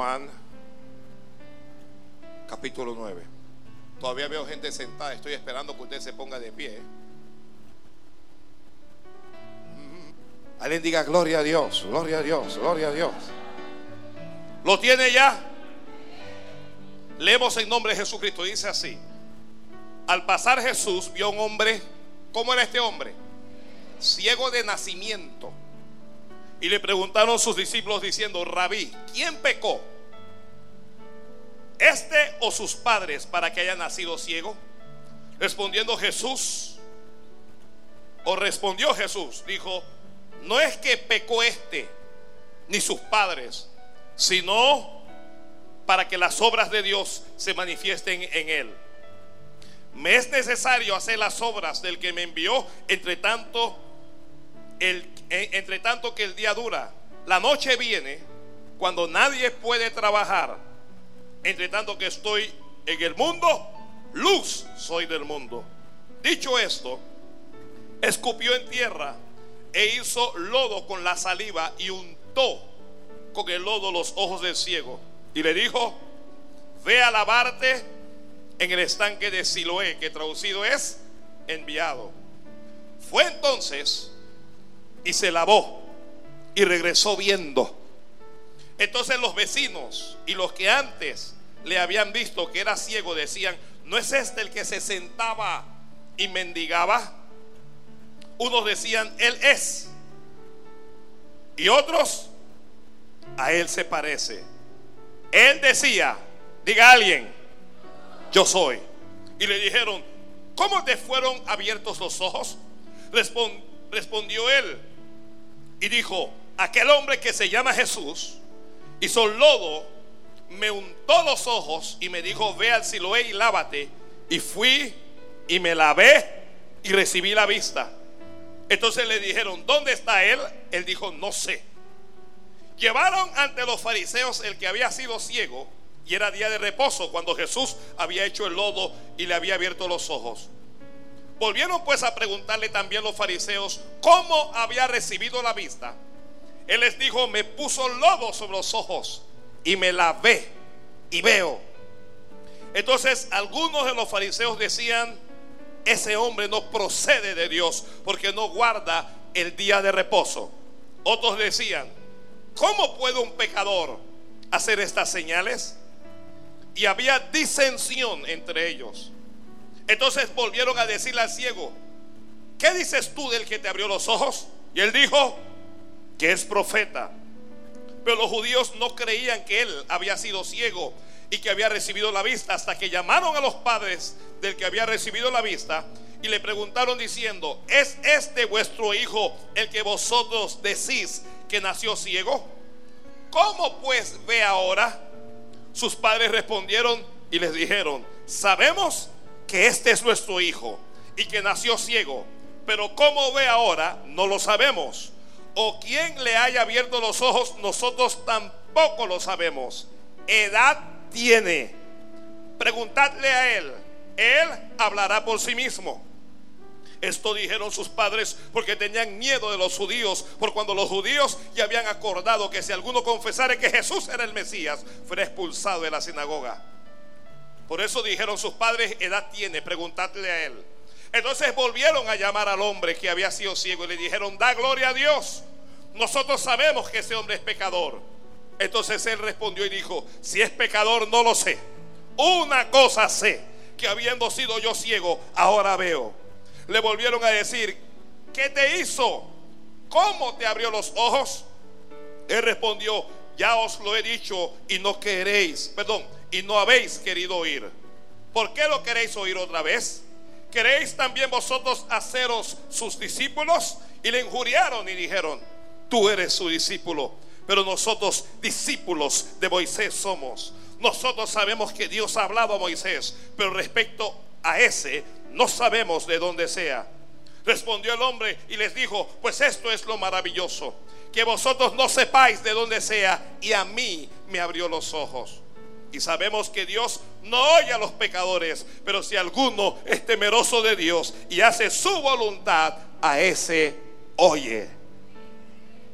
Juan, capítulo 9. Todavía veo gente sentada, estoy esperando que usted se ponga de pie. Mm. Alguien diga gloria a Dios, gloria a Dios, gloria a Dios. ¿Lo tiene ya? Leemos en nombre de Jesucristo, dice así. Al pasar Jesús vio un hombre, ¿cómo era este hombre? Ciego de nacimiento. Y le preguntaron sus discípulos diciendo, Rabí, ¿quién pecó? ¿Este o sus padres para que haya nacido ciego? Respondiendo Jesús, o respondió Jesús, dijo, no es que pecó este ni sus padres, sino para que las obras de Dios se manifiesten en él. Me es necesario hacer las obras del que me envió, entre tanto, el, entre tanto que el día dura. La noche viene cuando nadie puede trabajar. Entre tanto que estoy en el mundo, luz soy del mundo. Dicho esto, escupió en tierra e hizo lodo con la saliva y untó con el lodo los ojos del ciego. Y le dijo, ve a lavarte en el estanque de Siloé, que traducido es enviado. Fue entonces y se lavó y regresó viendo. Entonces los vecinos y los que antes le habían visto que era ciego decían, ¿no es este el que se sentaba y mendigaba? Unos decían, Él es. Y otros, a Él se parece. Él decía, diga alguien, yo soy. Y le dijeron, ¿cómo te fueron abiertos los ojos? respondió él y dijo, aquel hombre que se llama Jesús hizo lodo, me untó los ojos y me dijo, ve al Siloé y lávate. Y fui y me lavé y recibí la vista. Entonces le dijeron, ¿dónde está él? Él dijo, no sé. Llevaron ante los fariseos el que había sido ciego y era día de reposo cuando Jesús había hecho el lodo y le había abierto los ojos. Volvieron pues a preguntarle también los fariseos cómo había recibido la vista. Él les dijo, me puso lodo sobre los ojos y me lavé y veo. Entonces algunos de los fariseos decían, ese hombre no procede de Dios porque no guarda el día de reposo. Otros decían, ¿cómo puede un pecador hacer estas señales? y había disensión entre ellos. Entonces volvieron a decirle al ciego, ¿qué dices tú del que te abrió los ojos? Y él dijo que es profeta. Pero los judíos no creían que él había sido ciego y que había recibido la vista hasta que llamaron a los padres del que había recibido la vista y le preguntaron diciendo, ¿es este vuestro hijo el que vosotros decís que nació ciego? ¿Cómo pues ve ahora? Sus padres respondieron y les dijeron, sabemos que este es nuestro hijo y que nació ciego, pero cómo ve ahora no lo sabemos. O quién le haya abierto los ojos, nosotros tampoco lo sabemos. Edad tiene. Preguntadle a él. Él hablará por sí mismo. Esto dijeron sus padres porque tenían miedo de los judíos, por cuando los judíos ya habían acordado que si alguno confesara que Jesús era el Mesías, fuera expulsado de la sinagoga. Por eso dijeron sus padres, edad tiene, preguntadle a él. Entonces volvieron a llamar al hombre que había sido ciego y le dijeron, da gloria a Dios. Nosotros sabemos que ese hombre es pecador. Entonces él respondió y dijo, si es pecador no lo sé. Una cosa sé, que habiendo sido yo ciego, ahora veo le volvieron a decir, ¿qué te hizo? ¿Cómo te abrió los ojos? Él respondió, ya os lo he dicho y no queréis, perdón, y no habéis querido oír. ¿Por qué lo queréis oír otra vez? ¿Queréis también vosotros haceros sus discípulos? Y le injuriaron y dijeron, tú eres su discípulo, pero nosotros discípulos de Moisés somos. Nosotros sabemos que Dios ha hablado a Moisés, pero respecto a ese no sabemos de dónde sea. Respondió el hombre y les dijo, pues esto es lo maravilloso, que vosotros no sepáis de dónde sea y a mí me abrió los ojos. Y sabemos que Dios no oye a los pecadores, pero si alguno es temeroso de Dios y hace su voluntad, a ese oye.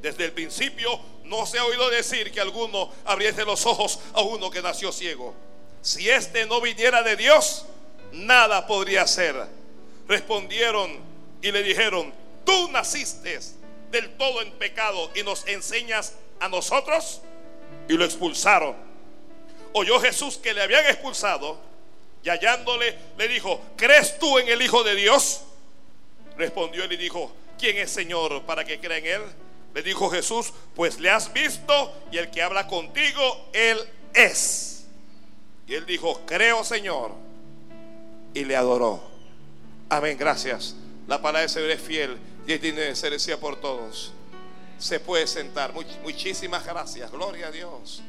Desde el principio no se ha oído decir que alguno abriese los ojos a uno que nació ciego. Si éste no viniera de Dios, nada podría hacer. Respondieron y le dijeron, tú naciste del todo en pecado y nos enseñas a nosotros. Y lo expulsaron. Oyó Jesús que le habían expulsado y hallándole le dijo, ¿crees tú en el Hijo de Dios? Respondió él y dijo, ¿quién es Señor para que crea en él? Le dijo Jesús, pues le has visto y el que habla contigo, él es. Y él dijo, creo Señor. Y le adoró. Amén, gracias. La palabra de Señor es fiel y es digna de ser decía por todos. Se puede sentar. muchísimas gracias. Gloria a Dios.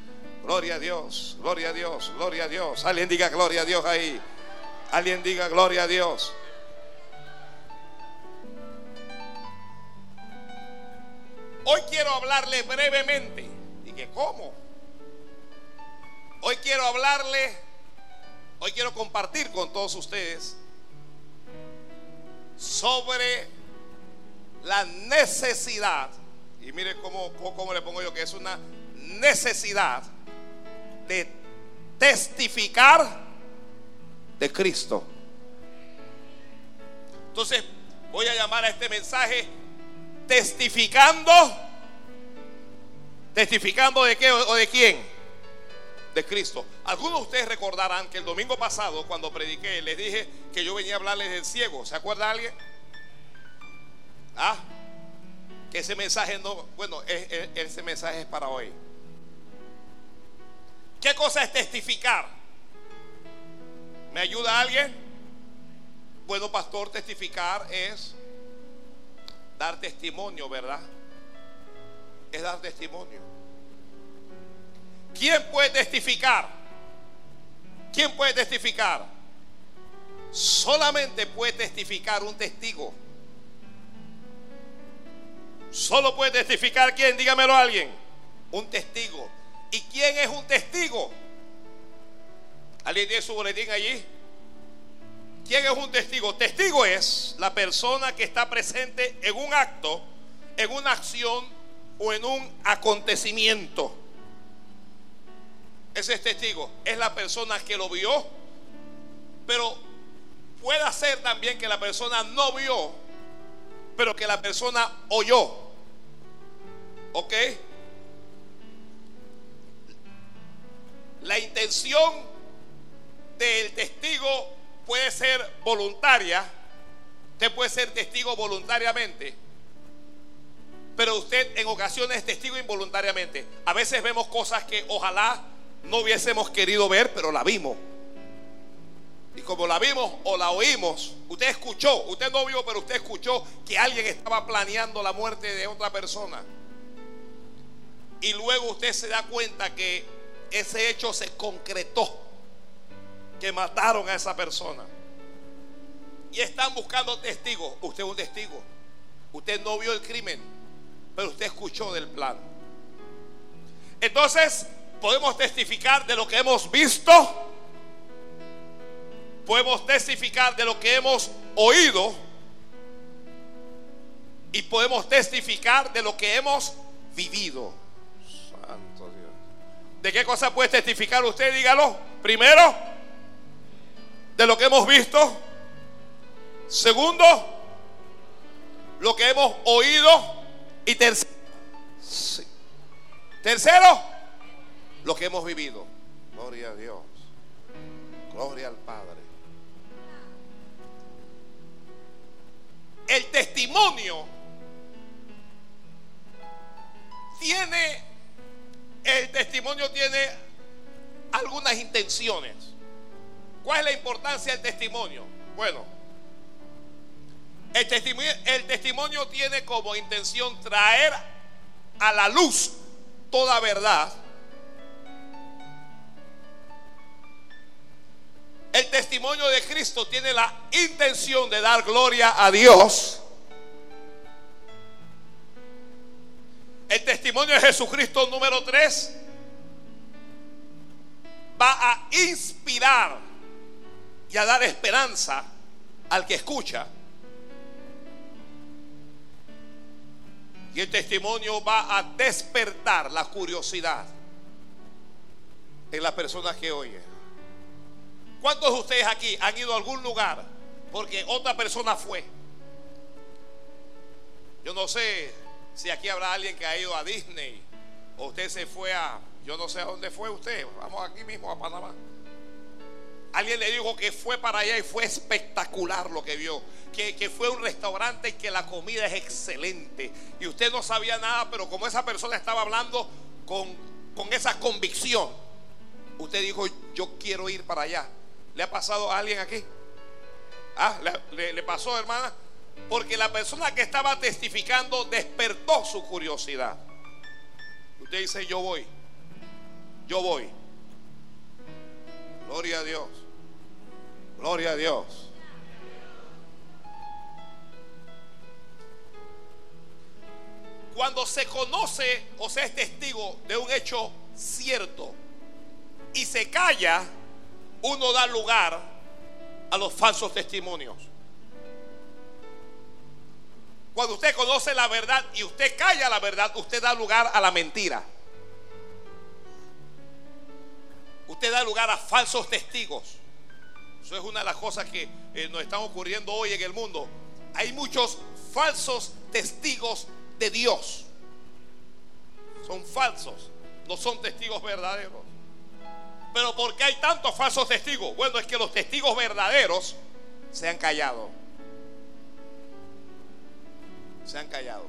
Gloria a Dios. Gloria a Dios. Gloria a Dios. Alguien diga gloria a Dios ahí. Alguien diga gloria a Dios. Hoy quiero hablarle brevemente. ¿Y que cómo? Hoy quiero hablarle, hoy quiero compartir con todos ustedes sobre la necesidad, y mire cómo, cómo le pongo yo que es una necesidad de testificar de Cristo. Entonces voy a llamar a este mensaje testificando. ¿Testificando de qué o de quién? De Cristo. Algunos de ustedes recordarán que el domingo pasado, cuando prediqué, les dije que yo venía a hablarles del ciego. ¿Se acuerda alguien? Ah, que ese mensaje no, bueno, ese mensaje es para hoy. ¿Qué cosa es testificar? ¿Me ayuda alguien? Bueno, pastor, testificar es dar testimonio, ¿verdad? Es dar testimonio. ¿Quién puede testificar? ¿Quién puede testificar? Solamente puede testificar un testigo. Solo puede testificar quién, dígamelo a alguien. Un testigo. ¿Y quién es un testigo? ¿Alguien tiene su boletín allí? ¿Quién es un testigo? Testigo es la persona que está presente en un acto, en una acción o en un acontecimiento. Ese es testigo. Es la persona que lo vio, pero puede ser también que la persona no vio, pero que la persona oyó. ¿Ok? La intención del testigo puede ser voluntaria, usted puede ser testigo voluntariamente, pero usted en ocasiones es testigo involuntariamente. A veces vemos cosas que ojalá no hubiésemos querido ver, pero la vimos. Y como la vimos o la oímos, usted escuchó, usted no vio, pero usted escuchó que alguien estaba planeando la muerte de otra persona. Y luego usted se da cuenta que ese hecho se concretó que mataron a esa persona. Y están buscando testigos. Usted es un testigo. Usted no vio el crimen, pero usted escuchó del plan. Entonces, podemos testificar de lo que hemos visto. Podemos testificar de lo que hemos oído. Y podemos testificar de lo que hemos vivido. ¿De qué cosa puede testificar usted? Dígalo. Primero, de lo que hemos visto. Segundo, lo que hemos oído. Y tercero, tercero, lo que hemos vivido. Gloria a Dios. Gloria al Padre. El testimonio tiene, el testimonio tiene algunas intenciones. ¿Cuál es la importancia del testimonio? Bueno, el testimonio, tiene como intención traer a la luz toda verdad. El testimonio de Cristo tiene la intención de dar gloria a Dios. El testimonio de Jesucristo número 3 va a inspirar y a dar esperanza al que escucha. Y el testimonio va a despertar la curiosidad en las personas que oyen. ¿Cuántos de ustedes aquí han ido a algún lugar porque otra persona fue? Yo no sé si aquí habrá alguien que ha ido a Disney o usted se fue a, yo no sé a dónde fue usted, vamos aquí mismo a Panamá. Alguien le dijo que fue para allá y fue espectacular lo que vio. Que, que, fue un restaurante y que la comida es excelente. Y usted no sabía nada, pero como esa persona estaba hablando con, con esa convicción, usted dijo, yo quiero ir para allá. ¿Le ha pasado a alguien aquí? Ah, le, le pasó, hermana. Porque la persona que estaba testificando despertó su curiosidad. Usted dice, yo voy. Yo voy. Gloria a Dios. Gloria a Dios. Cuando se conoce o se es testigo de un hecho cierto y se calla, uno da lugar a los falsos testimonios. Cuando usted conoce la verdad y usted calla la verdad, usted da lugar a la mentira. Usted da lugar a falsos testigos. Eso es una de las cosas que eh, nos están ocurriendo hoy en el mundo. Hay muchos falsos testigos de Dios. Son falsos, no son testigos verdaderos. Pero ¿por qué hay tantos falsos testigos? Bueno, es que los testigos verdaderos se han callado. Se han callado.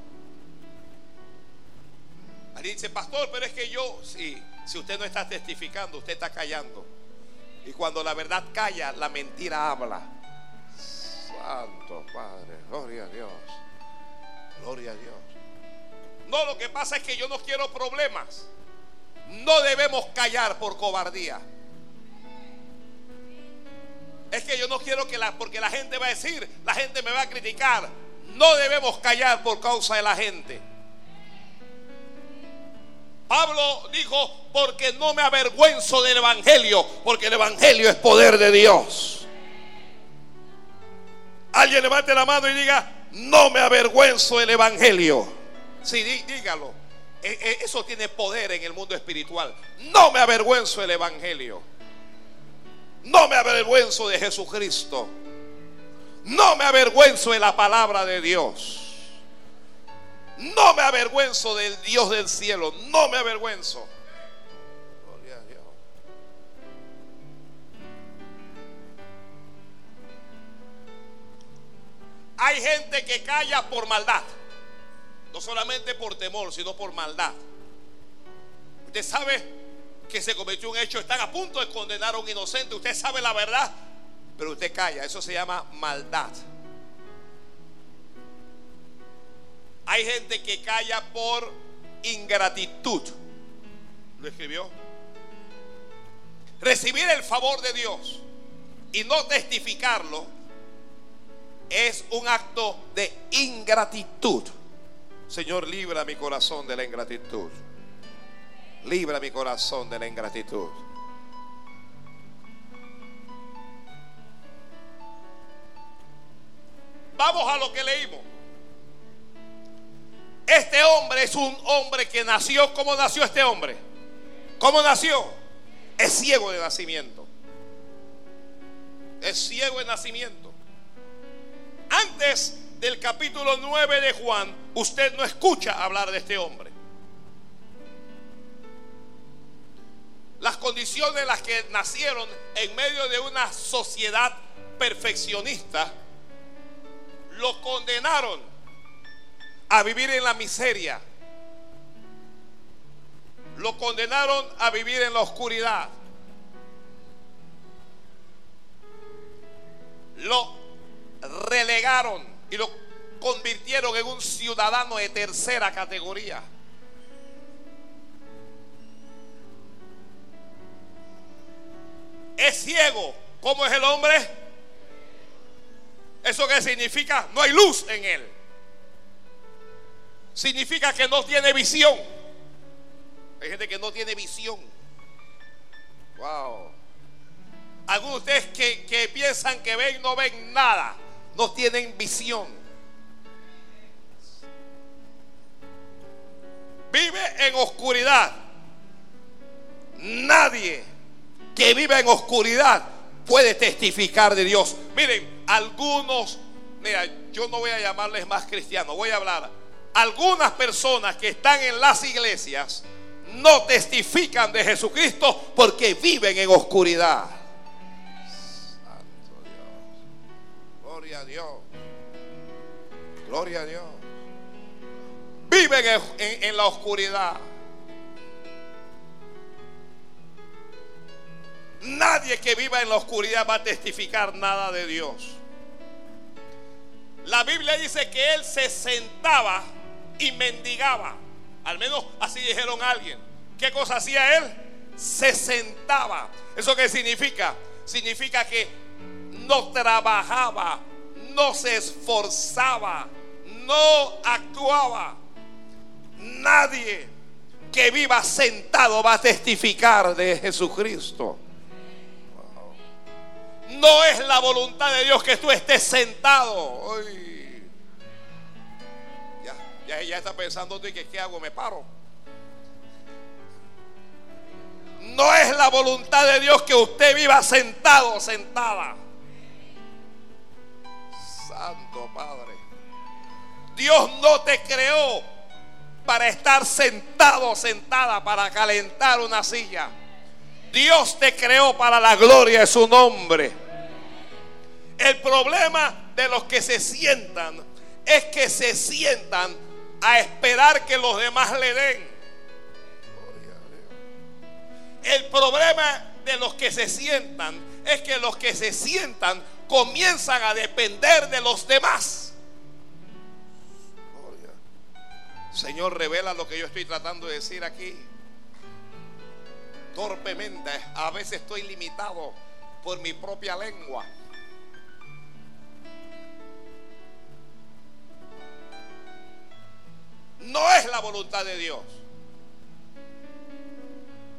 Alguien dice, pastor, pero es que yo, si usted no está testificando, usted está callando. Y cuando la verdad calla, la mentira habla. Santo Padre, gloria a Dios. Gloria a Dios. No, lo que pasa es que yo no quiero problemas. No debemos callar por cobardía. Es que yo no quiero que la, porque la gente va a decir, la gente me va a criticar. No debemos callar por causa de la gente. Pablo dijo, porque no me avergüenzo del Evangelio, porque el Evangelio es poder de Dios. Alguien levante la mano y diga, no me avergüenzo del Evangelio. Sí, dígalo. E, e, eso tiene poder en el mundo espiritual. No me avergüenzo del Evangelio. No me avergüenzo de Jesucristo. No me avergüenzo de la palabra de Dios. No me avergüenzo del Dios del cielo. No me avergüenzo. Gloria a Dios. Hay gente que calla por maldad. No solamente por temor, sino por maldad. Usted sabe que se cometió un hecho, están a punto de condenar a un inocente. Usted sabe la verdad, pero usted calla. Eso se llama maldad. Hay gente que calla por ingratitud. ¿Lo escribió? Recibir el favor de Dios y no testificarlo es un acto de ingratitud. Señor, libra mi corazón de la ingratitud. Libra mi corazón de la ingratitud. Vamos a lo que leímos. Este hombre es un hombre que nació. ¿Cómo nació este hombre? ¿Cómo nació? Es ciego de nacimiento. Es ciego de nacimiento. Antes del capítulo 9 de Juan, usted no escucha hablar de este hombre. Las condiciones en las que nacieron en medio de una sociedad perfeccionista lo condenaron a vivir en la miseria. Lo condenaron a vivir en la oscuridad. Lo relegaron y lo convirtieron en un ciudadano de tercera categoría. Es ciego. ¿Cómo es el hombre? ¿Eso qué significa? No hay luz en él significa que no tiene visión. Hay gente que no tiene visión. Wow. Algunos de ustedes que, que piensan que ven, no ven nada. No tienen visión. en oscuridad, nadie que vive en oscuridad puede testificar de Dios. Miren, algunos, mira, yo no voy a llamarles más cristianos, voy a hablar. Algunas personas que están en las iglesias no testifican de Jesucristo porque viven en oscuridad. Santo Dios. Gloria a Dios. Gloria a Dios. Viven en, en la oscuridad. Nadie que viva en la oscuridad va a testificar nada de Dios. La Biblia dice que él se sentaba y mendigaba. Al menos así dijeron alguien. ¿Qué cosa hacía él? Se sentaba. ¿Eso qué significa? Significa que no trabajaba, no se esforzaba, no actuaba. Nadie que viva sentado va a testificar de Jesucristo. No es la voluntad de Dios que tú estés sentado. Ya, ya, está pensando tú que qué hago, me paro. No es la voluntad de Dios que usted viva sentado, sentada. Santo Padre. Dios no te creó para estar sentado, sentada, para calentar una silla. Dios te creó para la gloria de su nombre. El problema de los que se sientan es que se sientan a esperar que los demás le den. El problema de los que se sientan es que los que se sientan comienzan a depender de los demás. Señor, revela lo que yo estoy tratando de decir aquí torpemente. A veces estoy limitado por mi propia lengua. No es la voluntad de Dios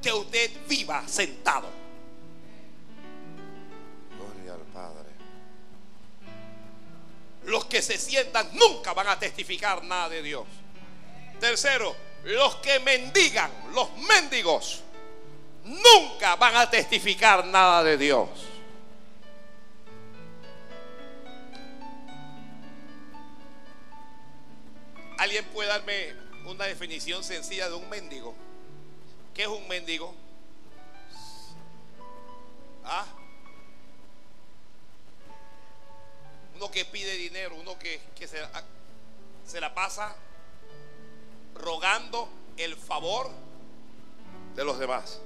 que usted viva sentado. Gloria al Padre. Los que se sientan nunca van a testificar nada de Dios. Tercero, los que mendigan, los mendigos nunca van a testificar nada de Dios. ¿Alguien puede darme una definición sencilla de un mendigo? ¿Qué es un mendigo? ¿Ah? Uno que pide dinero, uno que, se, se la pasa rogando el favor de los demás.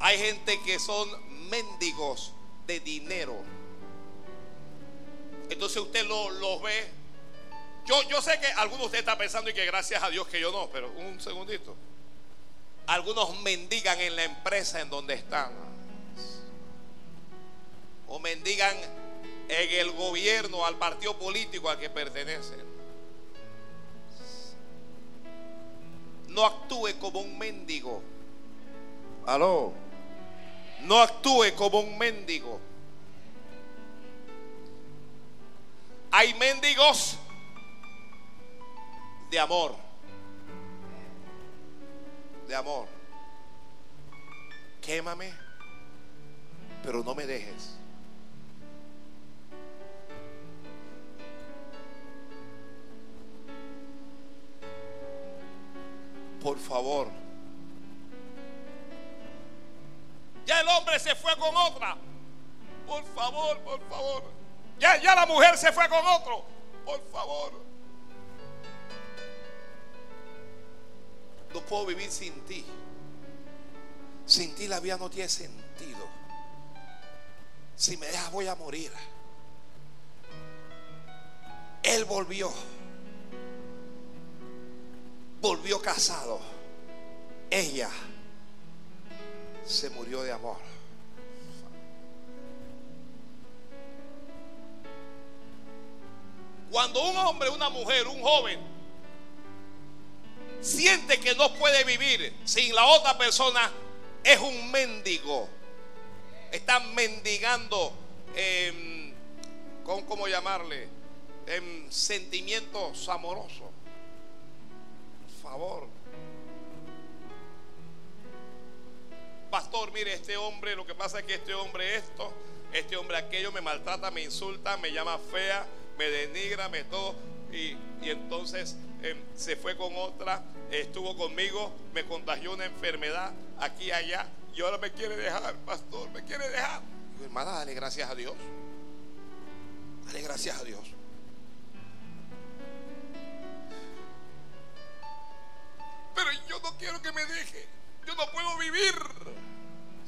Hay gente que son mendigos de dinero. Entonces usted los lo ve. Yo, yo sé que algunos de ustedes están pensando y que gracias a Dios que yo no, pero un segundito. Algunos mendigan en la empresa en donde están. O mendigan en el gobierno, al partido político al que pertenecen. No actúe como un mendigo. Aló no actúe como un mendigo. Hay mendigos de amor. De amor. Quémame, pero no me dejes. Por favor. Ya el hombre se fue con otra. Por favor, por favor. Ya, ya la mujer se fue con otro. Por favor. No puedo vivir sin ti. Sin ti la vida no tiene sentido. Si me dejas voy a morir. Él volvió. Volvió casado. Ella se murió de amor. Cuando un hombre, una mujer, un joven siente que no puede vivir sin la otra persona, es un mendigo. Está mendigando, eh, ¿cómo, llamarle? en sentimientos amorosos. Por favor. Pastor, mire, este hombre, lo que pasa es que este hombre esto, este hombre aquello me maltrata, me insulta, me llama fea, me denigra, me todo. Y, y entonces em, se fue con otra, estuvo conmigo, me contagió una enfermedad aquí y allá. Y ahora me quiere dejar, pastor, me quiere dejar. hermana, dale gracias a Dios. Dale gracias a Dios. Pero yo no quiero que me deje. Yo no puedo vivir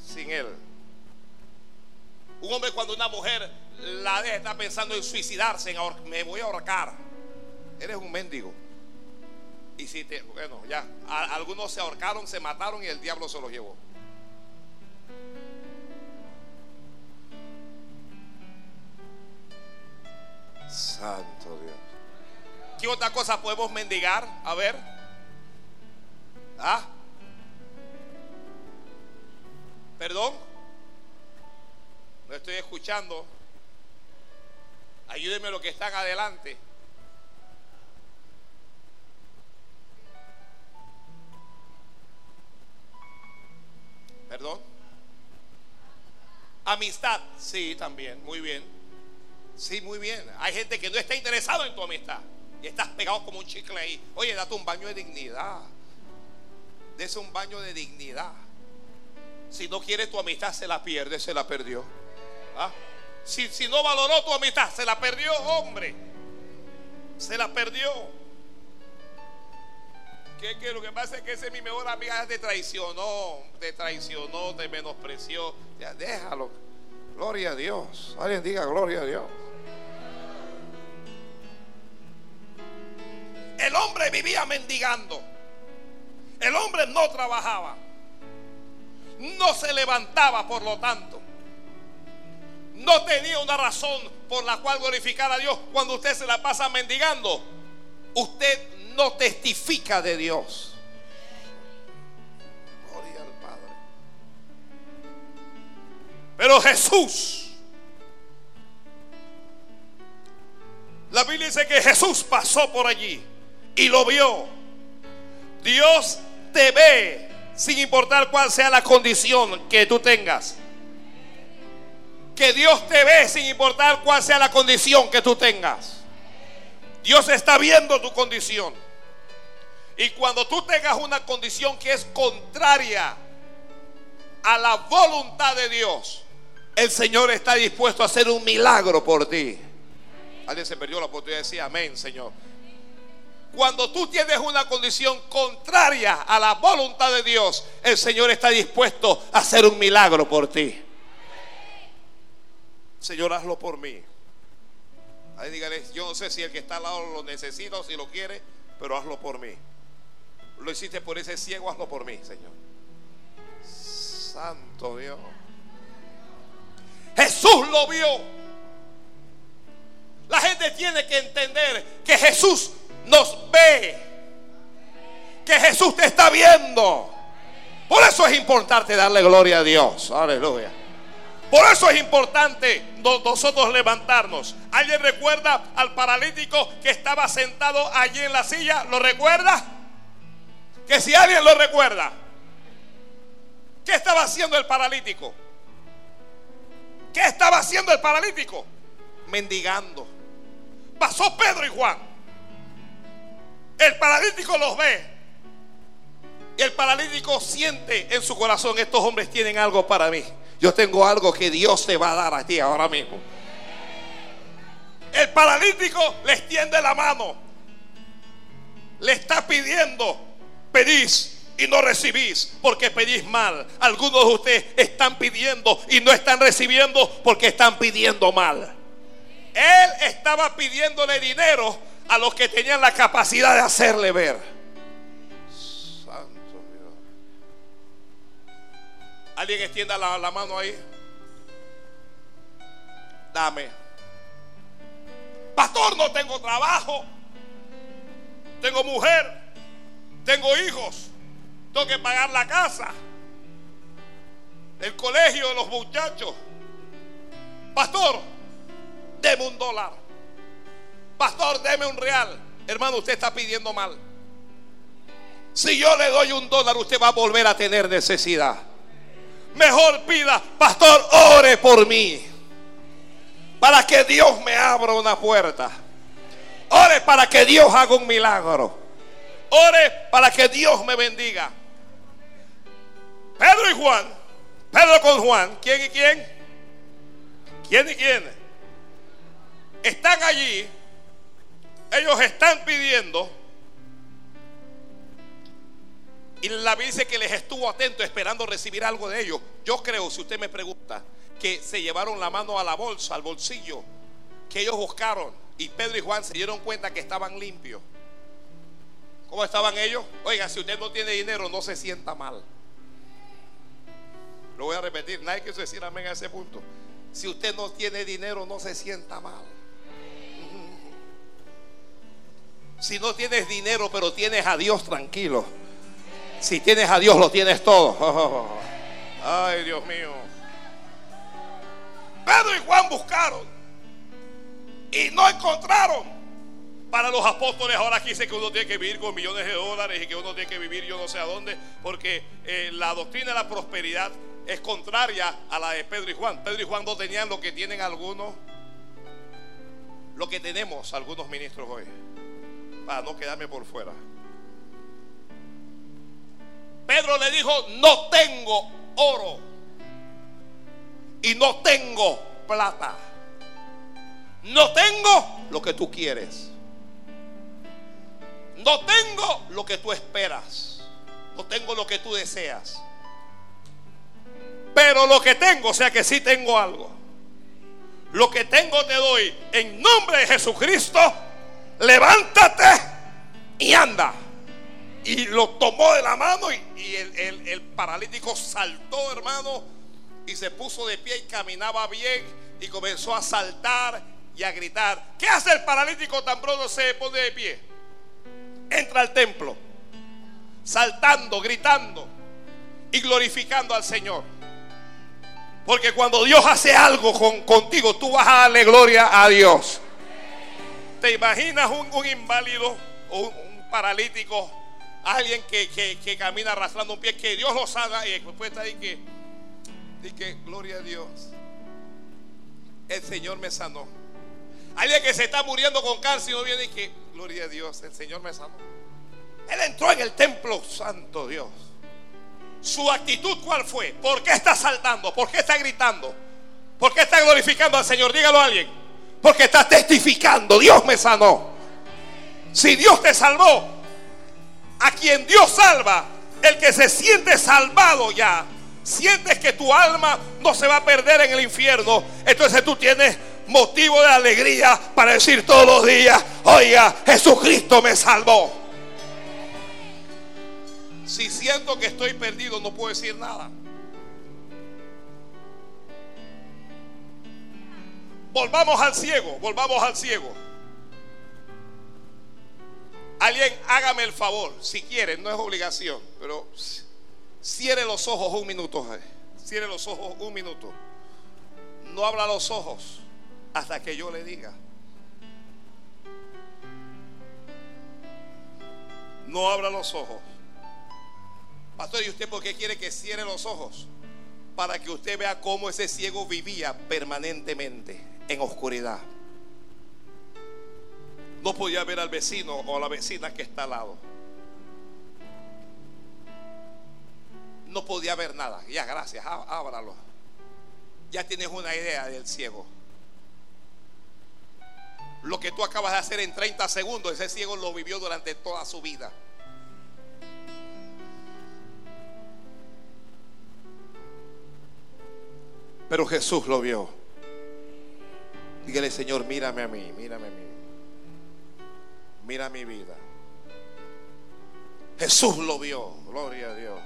sin él. Un hombre cuando una mujer la deja está pensando en suicidarse, en me voy a ahorcar. Eres un mendigo. Y si te, bueno, ya, algunos se ahorcaron, se mataron y el diablo se los llevó. Santo Dios. ¿Qué otra cosa podemos mendigar? A ver. ¿Ah? ¿Perdón? No estoy escuchando. Ayúdenme los que están adelante. ¿Perdón? Amistad, sí, también, muy bien. Sí, muy bien. Hay gente que no está interesado en tu amistad. Y estás pegado como un chicle ahí. Oye, date un baño de dignidad. Dese un baño de dignidad. Si no quiere tu amistad, se la pierde, se la perdió. ¿Ah? Si, si no valoró tu amistad, se la perdió, hombre. Se la perdió. ¿Qué, qué? Lo que pasa es que ese mi mejor amiga te traicionó, te traicionó, te menospreció. Ya déjalo. Gloria a Dios. Alguien diga gloria a Dios. El hombre vivía mendigando. El hombre no trabajaba. No se levantaba, por lo tanto. No tenía una razón por la cual glorificar a Dios cuando usted se la pasa mendigando. Usted no testifica de Dios. Gloria al Padre. Pero Jesús, la Biblia dice que Jesús pasó por allí y lo vio. Dios te ve sin importar cuál sea la condición que tú tengas. Que Dios te ve sin importar cuál sea la condición que tú tengas. Dios está viendo tu condición. Y cuando tú tengas una condición que es contraria a la voluntad de Dios, el Señor está dispuesto a hacer un milagro por ti. Alguien se perdió la oportunidad de decir amén, Señor. Cuando tú tienes una condición contraria a la voluntad de Dios, el Señor está dispuesto a hacer un milagro por ti. Señor, hazlo por mí. Ahí dígale, yo no sé si el que está al lado lo necesita o si lo quiere, pero hazlo por mí. Lo hiciste por ese ciego, hazlo por mí, Señor. Santo Dios. Jesús lo vio. La gente tiene que entender que Jesús nos ve. Que Jesús te está viendo. Por eso es importante darle gloria a Dios. Aleluya. Por eso es importante nosotros levantarnos. ¿Alguien recuerda al paralítico que estaba sentado allí en la silla? ¿Lo recuerda? Que si alguien lo recuerda, ¿qué estaba haciendo el paralítico? ¿Qué estaba haciendo el paralítico? Mendigando. Pasó Pedro y Juan. El paralítico los ve. Y el paralítico siente en su corazón, estos hombres tienen algo para mí. Yo tengo algo que Dios te va a dar a ti ahora mismo. El paralítico le extiende la mano. Le está pidiendo, pedís y no recibís porque pedís mal. Algunos de ustedes están pidiendo y no están recibiendo porque están pidiendo mal. Él estaba pidiéndole dinero a los que tenían la capacidad de hacerle ver. Santo Dios. ¿Alguien extienda la, la mano ahí? Dame. Pastor, no tengo trabajo. Tengo mujer. Tengo hijos. Tengo que pagar la casa. El colegio de los muchachos. Pastor, deme un dólar. Pastor, deme un real. Hermano, usted está pidiendo mal. Si yo le doy un dólar, usted va a volver a tener necesidad. Mejor pida, pastor, ore por mí. Para que Dios me abra una puerta. Ore para que Dios haga un milagro. Ore para que Dios me bendiga. Pedro y Juan. Pedro con Juan. ¿Quién y quién? ¿Quién y quién? Están allí. Ellos están pidiendo. Y la Biblia dice que les estuvo atento esperando recibir algo de ellos. Yo creo, si usted me pregunta, que se llevaron la mano a la bolsa, al bolsillo, que ellos buscaron. Y Pedro y Juan se dieron cuenta que estaban limpios. ¿Cómo estaban ellos? Oiga, si usted no tiene dinero, no se sienta mal. Lo voy a repetir, nadie quiso decir amén a ese punto. Si usted no tiene dinero, no se sienta mal. Si no tienes dinero, pero tienes a Dios tranquilo. Si tienes a Dios, lo tienes todo. Ay, Dios mío. Pedro y Juan buscaron y no encontraron. Para los apóstoles ahora aquí dice que uno tiene que vivir con millones de dólares y que uno tiene que vivir yo no sé a dónde, porque eh, la doctrina de la prosperidad es contraria a la de Pedro y Juan. Pedro y Juan no tenían lo que tienen algunos, lo que tenemos algunos ministros hoy, para no quedarme por fuera. Pedro le dijo, no tengo oro y no tengo plata. No tengo lo que tú quieres. No tengo lo que tú esperas. No tengo lo que tú deseas. Pero lo que tengo, o sea que sí tengo algo. Lo que tengo te doy en nombre de Jesucristo. Levántate y anda. Y lo tomó de la mano y, el, el paralítico saltó, hermano, y se puso de pie y caminaba bien y comenzó a saltar y a gritar. ¿Qué hace el paralítico tan pronto se pone de pie? Entra al templo, saltando, gritando y glorificando al Señor. Porque cuando Dios hace algo con, contigo, tú vas a darle gloria a Dios. ¿Te imaginas un, inválido o un, paralítico? Alguien que, camina arrastrando un pie, que Dios lo sana y después está ahí que, y que, gloria a Dios. El Señor me sanó. Alguien que se está muriendo con cáncer y no viene y que, gloria a Dios, el Señor me sanó. Él entró en el templo, santo Dios. Su actitud cuál fue? ¿Por qué está saltando? ¿Por qué está gritando? ¿Por qué está glorificando al Señor? Dígalo a alguien. Porque está testificando, Dios me sanó. Si Dios te salvó, a quien Dios salva, el que se siente salvado ya, sientes que tu alma no se va a perder en el infierno, entonces tú tienes motivo de alegría para decir todos los días, oiga, Jesucristo me salvó. Si siento que estoy perdido, no puedo decir nada. Volvamos al ciego, volvamos al ciego. Alguien hágame el favor, si quiere, no es obligación, pero cierre los ojos un minuto. Eh. Cierre los ojos un minuto. No abra los ojos hasta que yo le diga. No abra los ojos. Pastor, ¿y usted por qué quiere que cierre los ojos? Para que usted vea cómo ese ciego vivía permanentemente en oscuridad. No podía ver al vecino o a la vecina que está al lado. No podía ver nada. Ya, gracias, ábralo. Ya tienes una idea del ciego. Lo que tú acabas de hacer en 30 segundos, ese ciego lo vivió durante toda su vida. Pero Jesús lo vio. Dígale, Señor, mírame a mí, mírame a mí. Mira mi vida. Jesús lo vio. Gloria a Dios.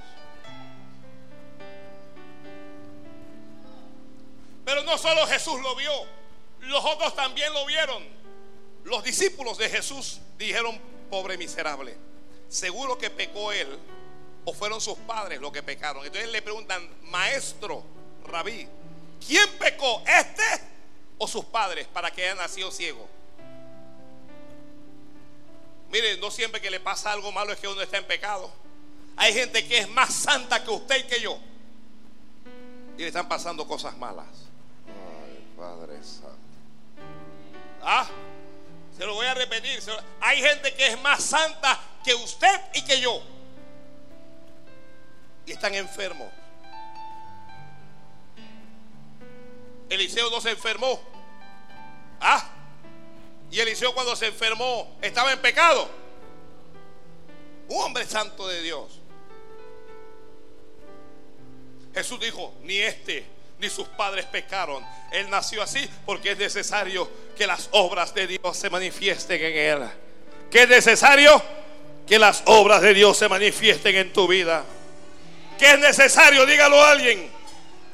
Pero no solo Jesús lo vio, los otros también lo vieron. Los discípulos de Jesús dijeron, pobre miserable, seguro que pecó él o fueron sus padres los que pecaron. Entonces le preguntan, maestro, rabí, ¿Quién pecó? ¿Este o sus padres para que haya nacido ciego? Mire, no siempre que le pasa algo malo es que uno está en pecado. Hay gente que es más santa que usted y que yo. Y le están pasando cosas malas. Ay, Padre Santo. Ah, se lo voy a repetir. Hay gente que es más santa que usted y que yo. Y están enfermos. Eliseo no se enfermó. Ah, y Eliseo cuando se enfermó estaba en pecado. Un hombre santo de Dios. Jesús dijo, ni este ni sus padres pecaron. Él nació así porque es necesario que las obras de Dios se manifiesten en él. Que es necesario que las obras de Dios se manifiesten en tu vida. Que es necesario, dígalo a alguien,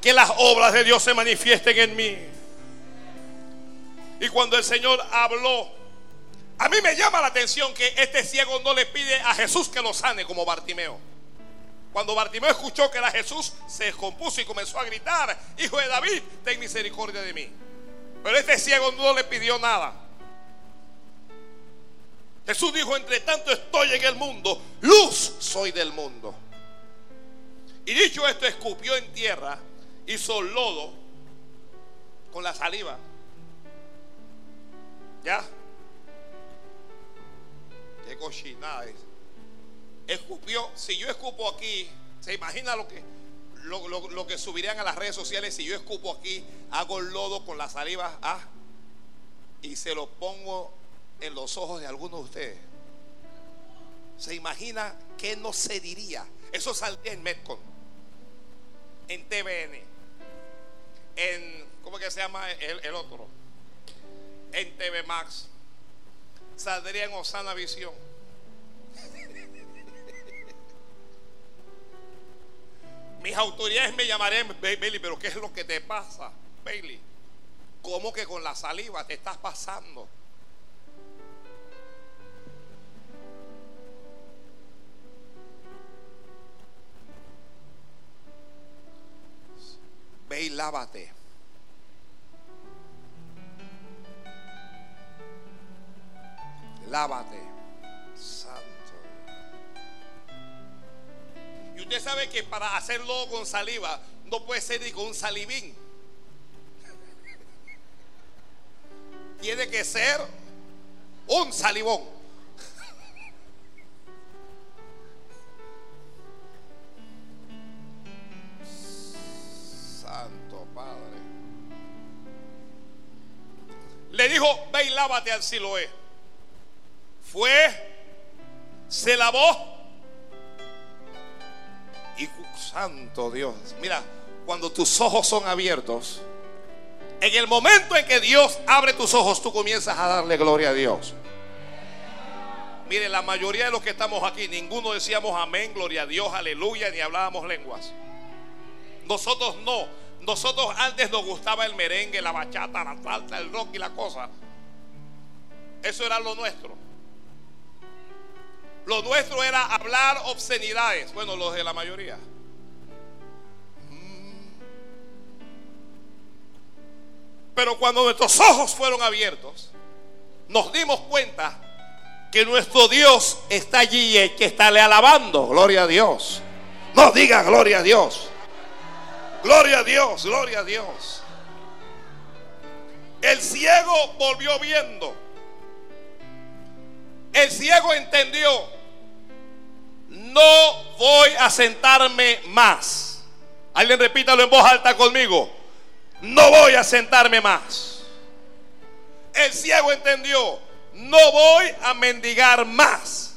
que las obras de Dios se manifiesten en mí. Y cuando el Señor habló, a mí me llama la atención que este ciego no le pide a Jesús que lo sane como Bartimeo. Cuando Bartimeo escuchó que era Jesús, se descompuso y comenzó a gritar, Hijo de David, ten misericordia de mí. Pero este ciego no le pidió nada. Jesús dijo, entre tanto estoy en el mundo, luz soy del mundo. Y dicho esto, escupió en tierra, hizo lodo con la saliva. ¿Ya? Qué cochinada es escupió, si yo escupo aquí, ¿se imagina lo que, lo, lo- lo que subirían a las redes sociales si yo escupo aquí, hago lodo con la saliva ah, y se lo pongo en los ojos de algunos de ustedes? ¿Se imagina qué no se diría? Eso saldría en Metcon, en TVN, en, ¿cómo que se llama el, el otro? En TV Max, saldría en Osana Visión. Mis autoridades me llamarían, "Ba- Bailey, pero ¿qué es lo que te pasa, Bailey? ¿Cómo que con la saliva te estás pasando? Ve y lávate. Lávate. Santo. Y usted sabe que para hacerlo con saliva no puede ser ni con un salivín. Tiene que ser un salivón. Le dijo, ve y lávate al Siloé. Fue, se lavó y santo Dios. Mira, cuando tus ojos son abiertos, en el momento en que Dios abre tus ojos, tú comienzas a darle gloria a Dios. Mire, la mayoría de los que estamos aquí, ninguno decíamos amén, gloria a Dios, aleluya, ni hablábamos lenguas. Nosotros no. Nosotros antes nos gustaba el merengue, la bachata, la salsa, el rock y la cosa. Eso era lo nuestro. Lo nuestro era hablar obscenidades. Bueno, los de la mayoría. Pero cuando nuestros ojos fueron abiertos, nos dimos cuenta que nuestro Dios está allí y que estarle alabando. Gloria a Dios. No diga gloria a Dios. Gloria a Dios, gloria a Dios. El ciego volvió viendo. El ciego entendió. No voy a sentarme más. Alguien repítalo en voz alta conmigo. No voy a sentarme más. El ciego entendió. No voy a mendigar más.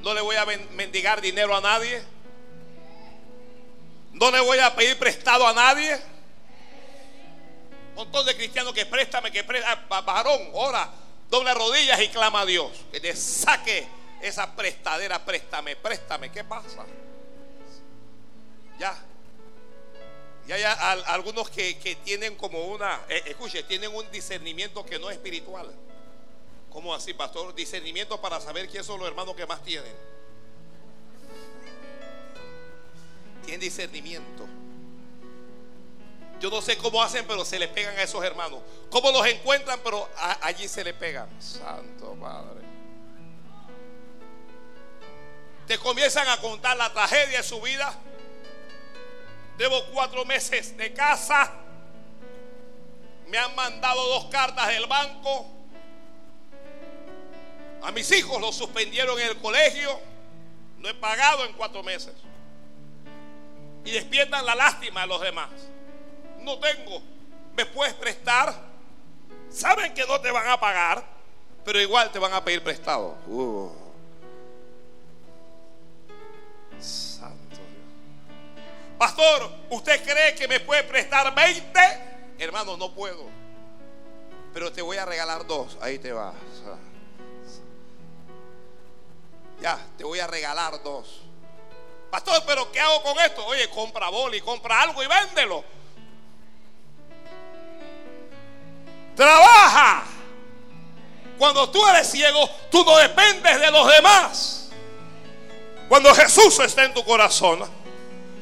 No le voy a men- mendigar dinero a nadie. No le voy a pedir prestado a nadie. Un montón de cristianos que préstame, que préstame. Varón, ora, doble rodillas y clama a Dios. Que te saque esa prestadera, préstame, préstame. ¿Qué pasa? Ya. Y hay al- algunos que, que tienen como una, eh, escuche, tienen un discernimiento que no es espiritual. ¿Cómo así, pastor? Discernimiento para saber quiénes son los hermanos que más tienen. Tienen discernimiento. Yo no sé cómo hacen, pero se les pegan a esos hermanos. ¿Cómo los encuentran? Pero allí se les pegan. Santo Padre. te comienzan a contar la tragedia de su vida. Debo cuatro meses de casa. Me han mandado dos cartas del banco. A mis hijos los suspendieron en el colegio. No he pagado en cuatro meses. Y despiertan la lástima a los demás. No tengo. ¿Me puedes prestar? Saben que no te van a pagar, pero igual te van a pedir prestado. Uh. Santo Dios. Pastor, ¿usted cree que me puede prestar 20? Hermano, no puedo. Pero te voy a regalar dos. Ahí te vas. Ya, te voy a regalar dos. Pastor, pero ¿qué hago con esto? Oye, compra boli, compra algo y véndelo. Trabaja. Cuando tú eres ciego, tú no dependes de los demás. Cuando Jesús está en tu corazón,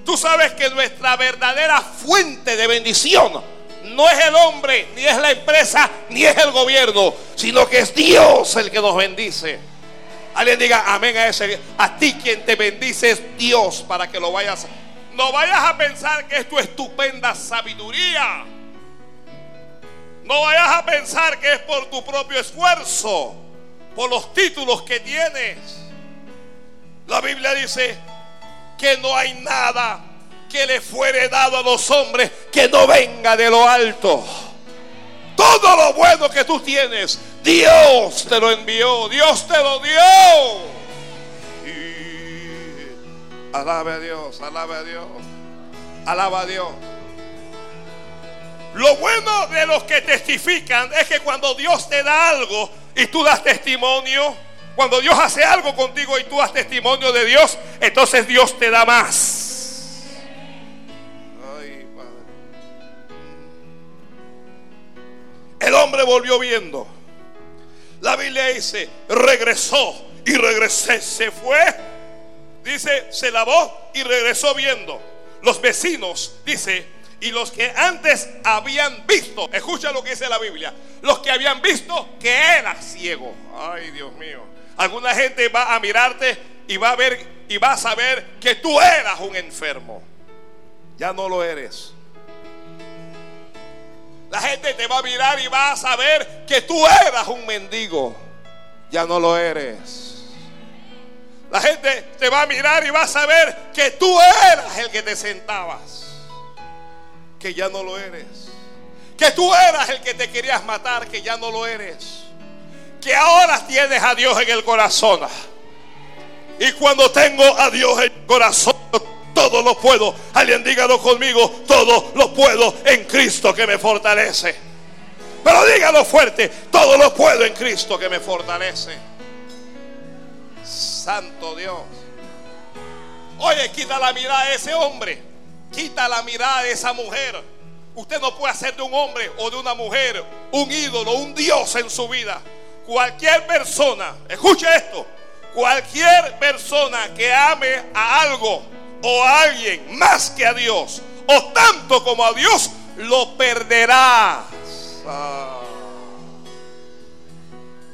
tú sabes que nuestra verdadera fuente de bendición no es el hombre, ni es la empresa, ni es el gobierno, sino que es Dios el que nos bendice. Alguien diga amén a ese. A ti quien te bendice es Dios para que lo vayas. No vayas a pensar que es tu estupenda sabiduría. No vayas a pensar que es por tu propio esfuerzo, por los títulos que tienes. La Biblia dice que no hay nada que le fuere dado a los hombres que no venga de lo alto. Todo lo bueno que tú tienes, Dios te lo envió, Dios te lo dio. Y a Dios, alabe a Dios, alaba a Dios. Lo bueno de los que testifican es que cuando Dios te da algo y tú das testimonio, cuando Dios hace algo contigo y tú das testimonio de Dios, entonces Dios te da más. El hombre volvió viendo. La Biblia dice, regresó y regresé, se fue. Dice, se lavó y regresó viendo. Los vecinos, dice, y los que antes habían visto, escucha lo que dice la Biblia, los que habían visto que era ciego. Ay, Dios mío. Alguna gente va a mirarte y va a ver y va a saber que tú eras un enfermo. Ya no lo eres. La gente te va a mirar y va a saber que tú eras un mendigo. Ya no lo eres. La gente te va a mirar y va a saber que tú eras el que te sentabas. Que ya no lo eres. Que tú eras el que te querías matar, que ya no lo eres. Que ahora tienes a Dios en el corazón. Y cuando tengo a Dios en el corazón, todo lo puedo. Alguien dígalo conmigo, todo lo puedo en Cristo que me fortalece. Pero dígalo fuerte, todo lo puedo en Cristo que me fortalece. Santo Dios. Oye, quita la mirada de ese hombre. Quita la mirada de esa mujer. Usted no puede hacer de un hombre o de una mujer un ídolo, un Dios en su vida. Cualquier persona, escuche esto, cualquier persona que ame a algo o a alguien más que a Dios, o tanto como a Dios, lo perderá. Ah.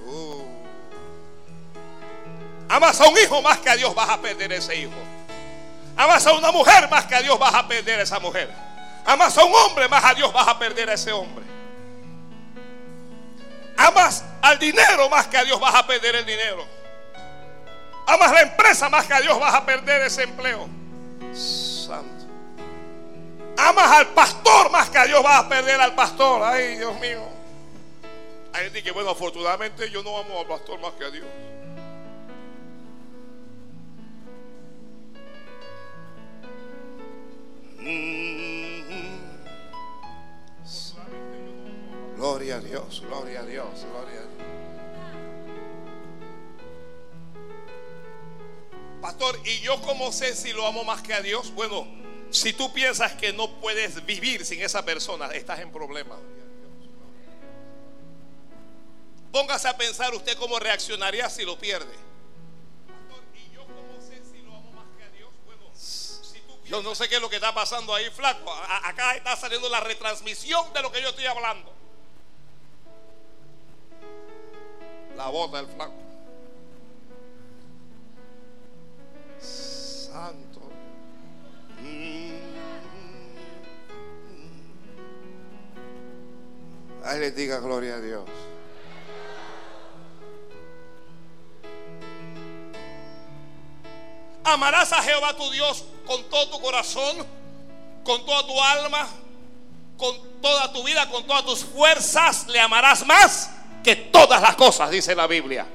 Uh. Amas a un hijo más que a Dios, vas a perder ese hijo. Amas a una mujer más que a Dios, vas a perder esa mujer. Amas a un hombre más a Dios, vas a perder a ese hombre. Amas al dinero más que a Dios, vas a perder el dinero. Amas la empresa más que a Dios, vas a perder ese empleo. Santo. Amas al pastor más que a Dios, vas a perder al pastor. Ay, Dios mío. Hay gente que, bueno, afortunadamente yo no amo al pastor más que a Dios. Mm. Gloria a Dios, gloria a Dios, gloria a Dios. Pastor, ¿y yo cómo sé si lo amo más que a Dios? Bueno, si tú piensas que no puedes vivir sin esa persona, estás en problemas. Póngase a pensar usted cómo reaccionaría si lo pierde. Pastor, ¿y yo no sé qué es lo que está pasando ahí, flaco. Acá está saliendo la retransmisión de lo que yo estoy hablando. La bota del flaco. Santo. Ahí les diga gloria a Dios. Amarás a Jehová tu Dios con todo tu corazón, con toda tu alma, con toda tu vida, con todas tus fuerzas. Le amarás más que todas las cosas, dice la Biblia.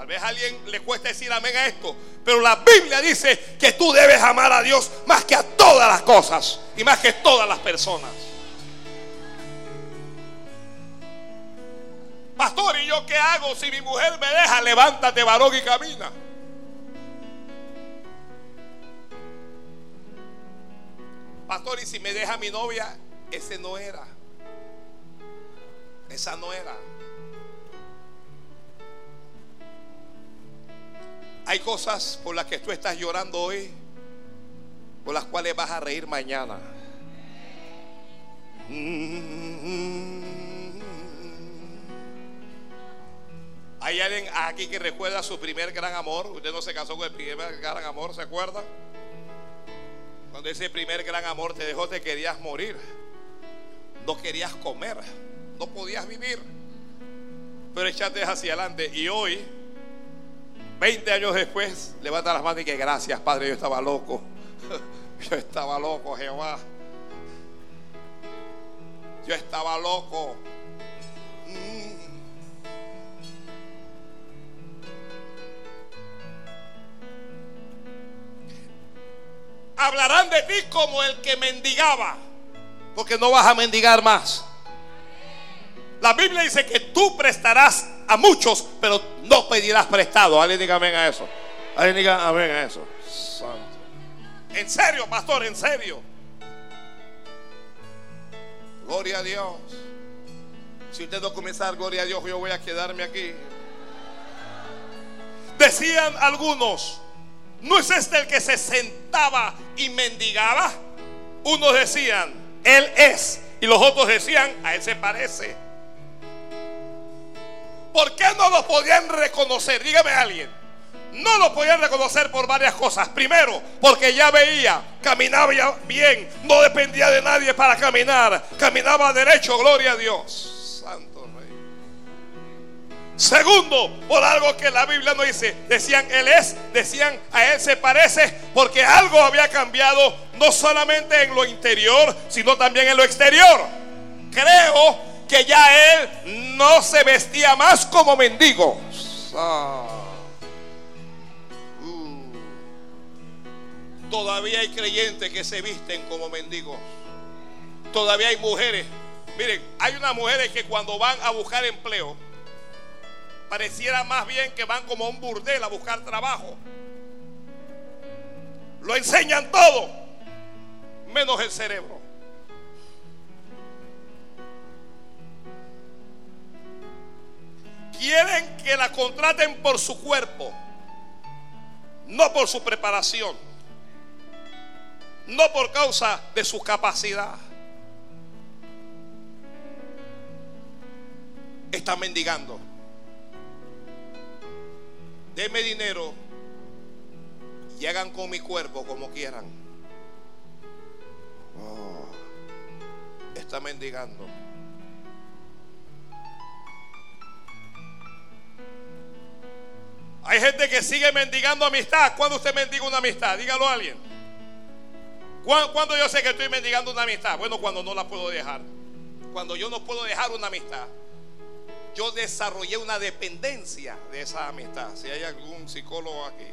Tal vez a alguien le cuesta decir amén a esto, pero la Biblia dice que tú debes amar a Dios más que a todas las cosas y más que todas las personas. Pastor, ¿y yo qué hago si mi mujer me deja? Levántate, varón, y camina. Pastor, ¿y si me deja mi novia? Ese no era. Esa no era. Hay cosas por las que tú estás llorando hoy, por las cuales vas a reír mañana. Hay alguien aquí que recuerda su primer gran amor. Usted no se casó con el primer gran amor, ¿se acuerda? Cuando ese primer gran amor te dejó, te querías morir. No querías comer. No podías vivir. Pero echaste hacia adelante. Y hoy, 20 años después, levanta las manos y que gracias, Padre. Yo estaba loco. Yo estaba loco, Jehová. Yo estaba loco. Mm. Hablarán de ti como el que mendigaba, porque no vas a mendigar más. La Biblia dice que tú prestarás a muchos, pero no pedirás prestado. Alguien diga amén a eso. Alguien diga amén a eso. Santo. En serio, pastor, en serio. Gloria a Dios. Si usted no comienza gloria a Dios, yo voy a quedarme aquí. Decían algunos, ¿no es este el que se sentaba y mendigaba? Unos decían, Él es. Y los otros decían, a Él se parece. ¿Por qué no lo podían reconocer? Dígame alguien. No lo podían reconocer por varias cosas. Primero, porque ya veía, caminaba bien, no dependía de nadie para caminar, caminaba derecho, gloria a Dios. Santo Rey. Segundo, por algo que la Biblia no dice, decían Él es, decían a Él se parece, porque algo había cambiado, no solamente en lo interior, sino también en lo exterior. Creo que ya Él no se vestía más como mendigo. Ah. Todavía hay creyentes que se visten como mendigos. Todavía hay mujeres. Miren, hay unas mujeres que cuando van a buscar empleo, pareciera más bien que van como a un burdel a buscar trabajo. Lo enseñan todo, menos el cerebro. Quieren que la contraten por su cuerpo, no por su preparación no por causa de su capacidad. Está mendigando. Deme dinero y hagan con mi cuerpo como quieran. Oh, está mendigando. Hay gente que sigue mendigando amistad. ¿Cuándo usted mendiga una amistad? Dígalo a alguien. ¿Cuándo yo sé que estoy mendigando una amistad? Bueno, cuando no la puedo dejar. Cuando yo no puedo dejar una amistad, yo desarrollé una dependencia de esa amistad. Si hay algún psicólogo aquí,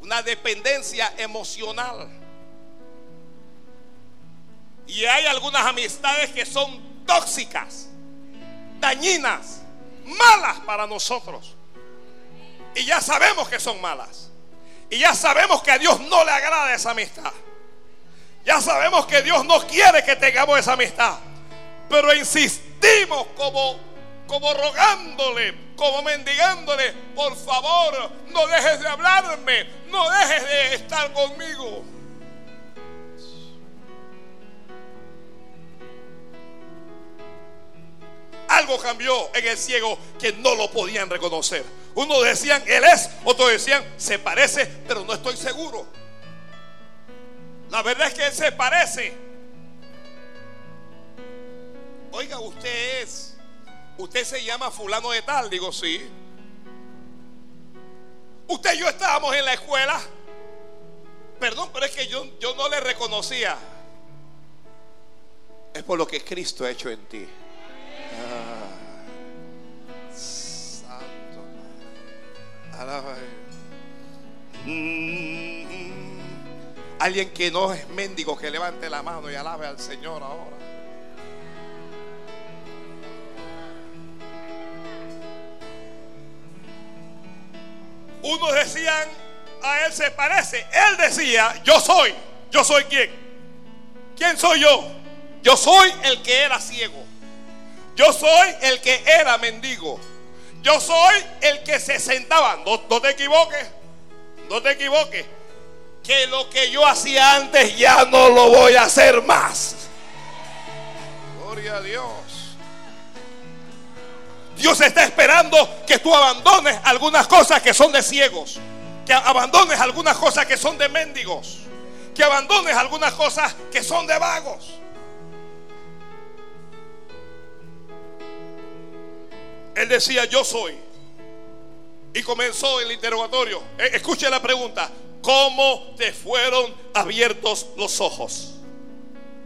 una dependencia emocional. Y hay algunas amistades que son tóxicas, dañinas, malas para nosotros. Y ya sabemos que son malas. Y ya sabemos que a Dios no le agrada esa amistad. Ya sabemos que Dios no quiere que tengamos esa amistad. Pero insistimos como, como rogándole, como mendigándole, por favor, no dejes de hablarme, no dejes de estar conmigo. algo cambió en el ciego que no lo podían reconocer. Unos decían, Él es, otros decían, se parece, pero no estoy seguro. La verdad es que Él se parece. Oiga, usted es, usted se llama fulano de tal, digo sí. Usted y yo estábamos en la escuela. Perdón, pero es que yo, yo no le reconocía. Es por lo que Cristo ha hecho en ti. Ah, Alaba. Mm, alguien que no es mendigo, que levante la mano y alabe al Señor ahora. Unos decían, a él se parece. Él decía, yo soy. ¿Yo soy quién? ¿Quién soy yo? Yo soy el que era ciego. Yo soy el que era mendigo. Yo soy el que se sentaba. No, no te equivoques. No te equivoques. Que lo que yo hacía antes ya no lo voy a hacer más. Gloria a Dios. Dios está esperando que tú abandones algunas cosas que son de ciegos. Que abandones algunas cosas que son de mendigos. Que abandones algunas cosas que son de vagos. Él decía, yo soy. Y comenzó el interrogatorio. Eh, escuche la pregunta. ¿Cómo te fueron abiertos los ojos?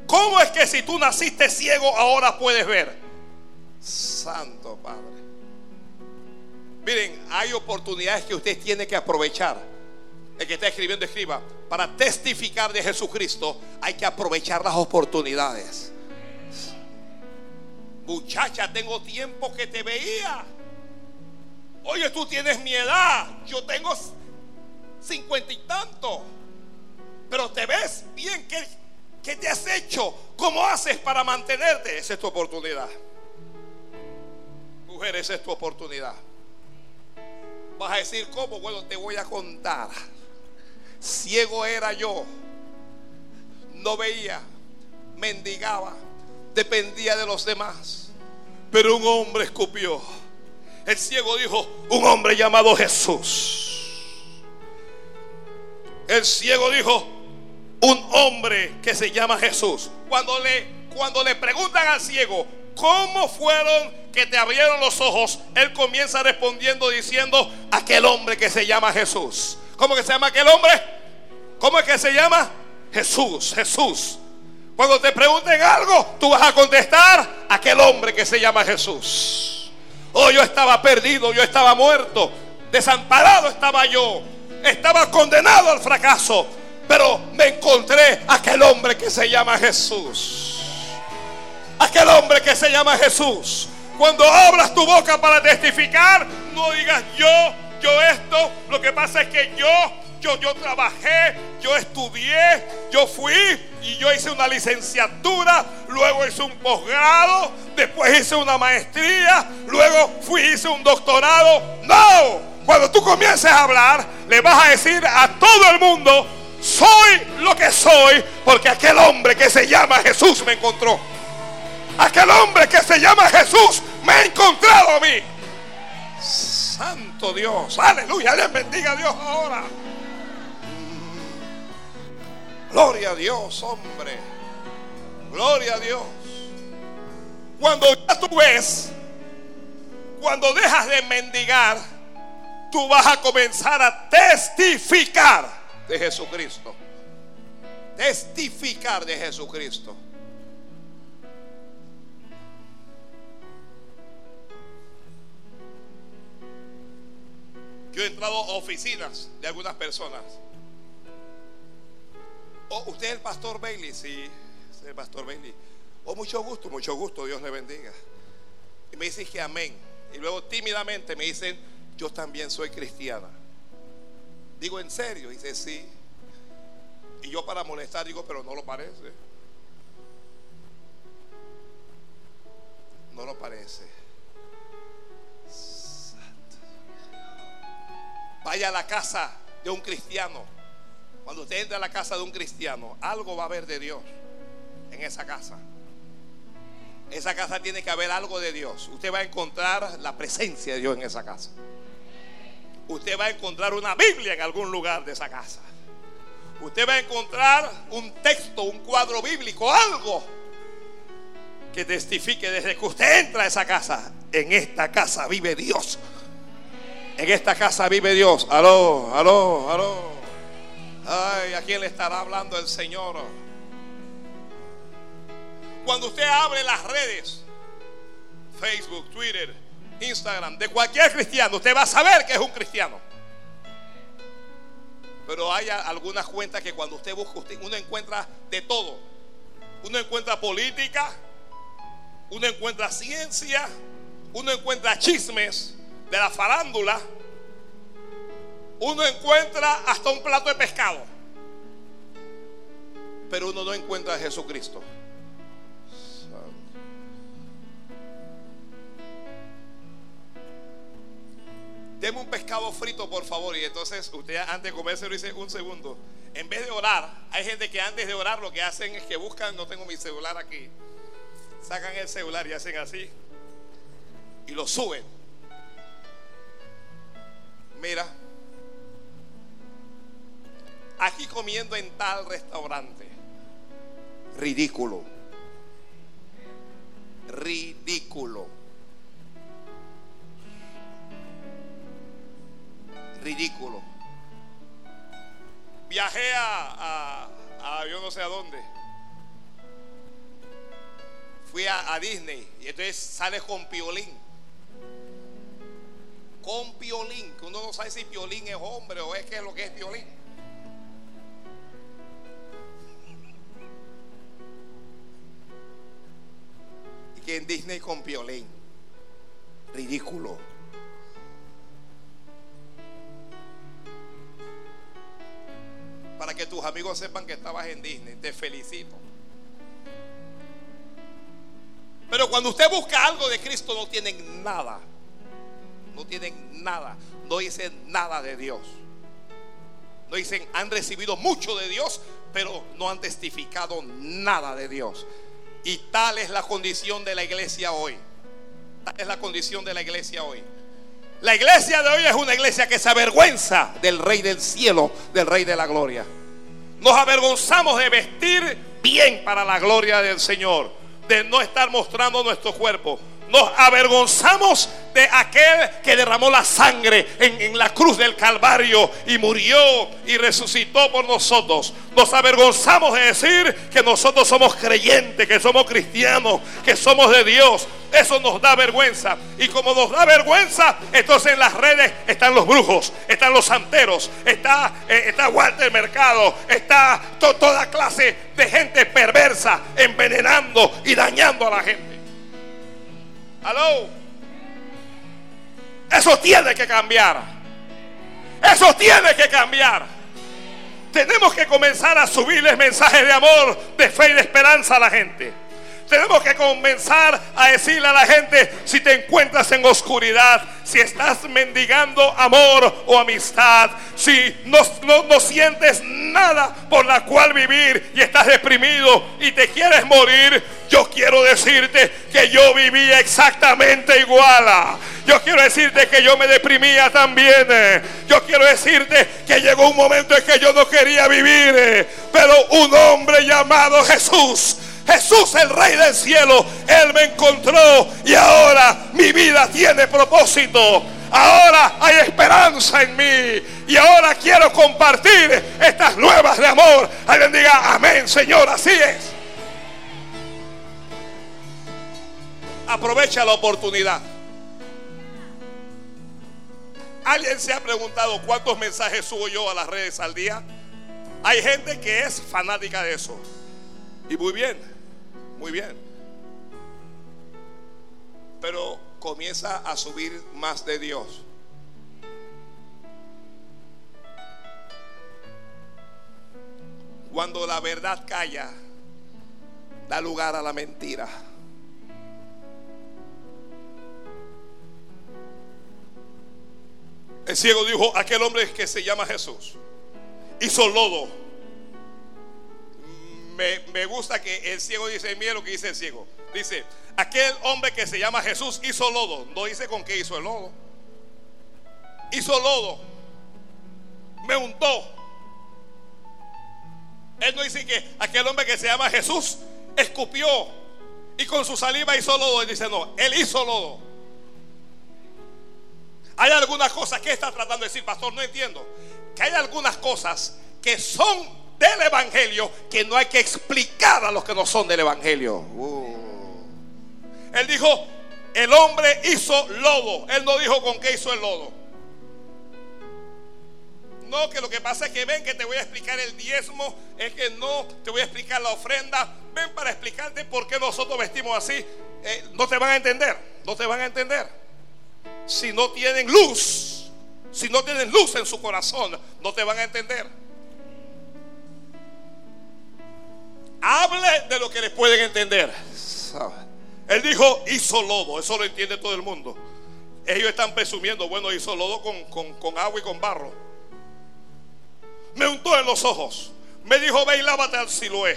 ¿Cómo es que si tú naciste ciego ahora puedes ver? Santo Padre. Miren, hay oportunidades que usted tiene que aprovechar. El que está escribiendo, escriba. Para testificar de Jesucristo hay que aprovechar las oportunidades. Muchacha, tengo tiempo que te veía. Oye, tú tienes mi edad. Yo tengo cincuenta y tanto. Pero te ves bien. ¿Qué, ¿Qué te has hecho? ¿Cómo haces para mantenerte? Esa es tu oportunidad. Mujer, esa es tu oportunidad. Vas a decir, ¿cómo? Bueno, te voy a contar. Ciego era yo. No veía. Mendigaba. Dependía de los demás. Pero un hombre escupió. El ciego dijo, un hombre llamado Jesús. El ciego dijo, un hombre que se llama Jesús. Cuando le, cuando le preguntan al ciego, ¿cómo fueron que te abrieron los ojos? Él comienza respondiendo diciendo, aquel hombre que se llama Jesús. ¿Cómo que se llama aquel hombre? ¿Cómo es que se llama? Jesús, Jesús. Cuando te pregunten algo, tú vas a contestar, aquel hombre que se llama Jesús. Oh, yo estaba perdido, yo estaba muerto, desamparado estaba yo, estaba condenado al fracaso, pero me encontré aquel hombre que se llama Jesús. Aquel hombre que se llama Jesús. Cuando abras tu boca para testificar, no digas yo, yo esto. Lo que pasa es que yo, yo, yo trabajé, yo estudié, yo fui y yo hice una licenciatura, luego hice un posgrado, después hice una maestría, luego fui hice un doctorado. No, cuando tú comiences a hablar, le vas a decir a todo el mundo, soy lo que soy, porque aquel hombre que se llama Jesús me encontró. Aquel hombre que se llama Jesús me ha encontrado a mí. Santo Dios, aleluya, les bendiga a Dios ahora. Gloria a Dios, hombre. Gloria a Dios. Cuando ya tú ves, cuando dejas de mendigar, tú vas a comenzar a testificar de Jesucristo. Testificar de Jesucristo. Yo he entrado a oficinas de algunas personas. Oh, usted es el pastor Bailey, sí, es el pastor Bailey. Oh, mucho gusto, mucho gusto, Dios le bendiga. Y me dicen que amén. Y luego tímidamente me dicen, yo también soy cristiana. Digo, ¿en serio? dice, sí. Y yo para molestar digo, pero no lo parece. No lo parece. Vaya a la casa de un cristiano. Cuando usted entra a la casa de un cristiano, algo va a haber de Dios en esa casa. esa casa tiene que haber algo de Dios. Usted va a encontrar la presencia de Dios en esa casa. Usted va a encontrar una Biblia en algún lugar de esa casa. Usted va a encontrar un texto, un cuadro bíblico, algo que testifique desde que usted entra a esa casa. En esta casa vive Dios. En esta casa vive Dios. Aló, aló, aló. Ay, ¿a quién le estará hablando el Señor? Cuando usted abre las redes, Facebook, Twitter, Instagram, de cualquier cristiano, usted va a saber que es un cristiano. Pero hay algunas cuentas que cuando usted busca, usted, uno encuentra de todo. Uno encuentra política, uno encuentra ciencia, uno encuentra chismes de la farándula, uno encuentra hasta un plato de pescado, pero uno no encuentra a Jesucristo. Deme un pescado frito, por favor. Y entonces usted antes de comerse lo dice un segundo. En vez de orar, hay gente que antes de orar lo que hacen es que buscan, no tengo mi celular aquí. Sacan el celular y hacen así. Y lo suben. Mira. Aquí comiendo en tal restaurante. Ridículo. Ridículo. ridículo. Viajé a, a, yo no sé a dónde. Fui a, a, Disney y entonces sale con piolín. Con piolín, que uno no sabe si piolín es hombre o es que es lo que es piolín. Que en Disney con piolín. Ridículo. para que tus amigos sepan que estabas en Disney. Te felicito. Pero cuando usted busca algo de Cristo no tienen nada. No tienen nada. No dicen nada de Dios. No dicen, han recibido mucho de Dios, pero no han testificado nada de Dios. Y tal es la condición de la iglesia hoy. Tal es la condición de la iglesia hoy. La iglesia de hoy es una iglesia que se avergüenza del Rey del cielo, del Rey de la gloria. Nos avergonzamos de vestir bien para la gloria del Señor, de no estar mostrando nuestro cuerpo. Nos avergonzamos de aquel que derramó la sangre en, la cruz del Calvario y murió y resucitó por nosotros. Nos avergonzamos de decir que nosotros somos creyentes, que somos cristianos, que somos de Dios. Eso nos da vergüenza. Y como nos da vergüenza, entonces en las redes están los brujos, están los santeros, está, eh, Walter Mercado, está toda clase de gente perversa envenenando y dañando a la gente. Aló. Eso tiene que cambiar. Eso tiene que cambiar. Tenemos que comenzar a subirles mensajes de amor, de fe y de esperanza a la gente. Tenemos que comenzar a decirle a la gente, si te encuentras en oscuridad, si estás mendigando amor o amistad, si no, no, sientes nada por la cual vivir y estás deprimido y te quieres morir, yo quiero decirte que yo vivía exactamente igual. Yo quiero decirte que yo me deprimía también. Yo quiero decirte que llegó un momento en que yo no quería vivir. Pero un hombre llamado Jesús Jesús, el Rey del cielo, Él me encontró y ahora mi vida tiene propósito. Ahora hay esperanza en mí. Y ahora quiero compartir estas nuevas de amor. Alguien diga, amén, Señor, así es. Aprovecha la oportunidad. ¿Alguien se ha preguntado cuántos mensajes subo yo a las redes al día? Hay gente que es fanática de eso. Y muy bien. Muy bien. Pero comienza a subir más de Dios. Cuando la verdad calla, da lugar a la mentira. El ciego dijo, aquel hombre que se llama Jesús, hizo lodo me, gusta que el ciego dice, mire lo que dice el ciego. Dice, aquel hombre que se llama Jesús hizo lodo. No dice con qué hizo el lodo. Hizo lodo. Me untó. Él no dice que aquel hombre que se llama Jesús escupió y con su saliva hizo lodo. Él dice, no, él hizo lodo. Hay algunas cosas que está tratando de decir, pastor, no entiendo. Que hay algunas cosas que son del Evangelio que no hay que explicar a los que no son del Evangelio. Uh. Él dijo, el hombre hizo lodo. Él no dijo con qué hizo el lodo. No, que lo que pasa es que ven que te voy a explicar el diezmo, es que no te voy a explicar la ofrenda. Ven para explicarte por qué nosotros vestimos así. Eh, no te van a entender, no te van a entender. Si no tienen luz, si no tienen luz en su corazón, no te van a entender. Hable de lo que les pueden entender. Él dijo, hizo lodo, eso lo entiende todo el mundo. Ellos están presumiendo, bueno, hizo lodo con, con agua y con barro me untó en los ojos. Me dijo, ve y lávate al Siloé.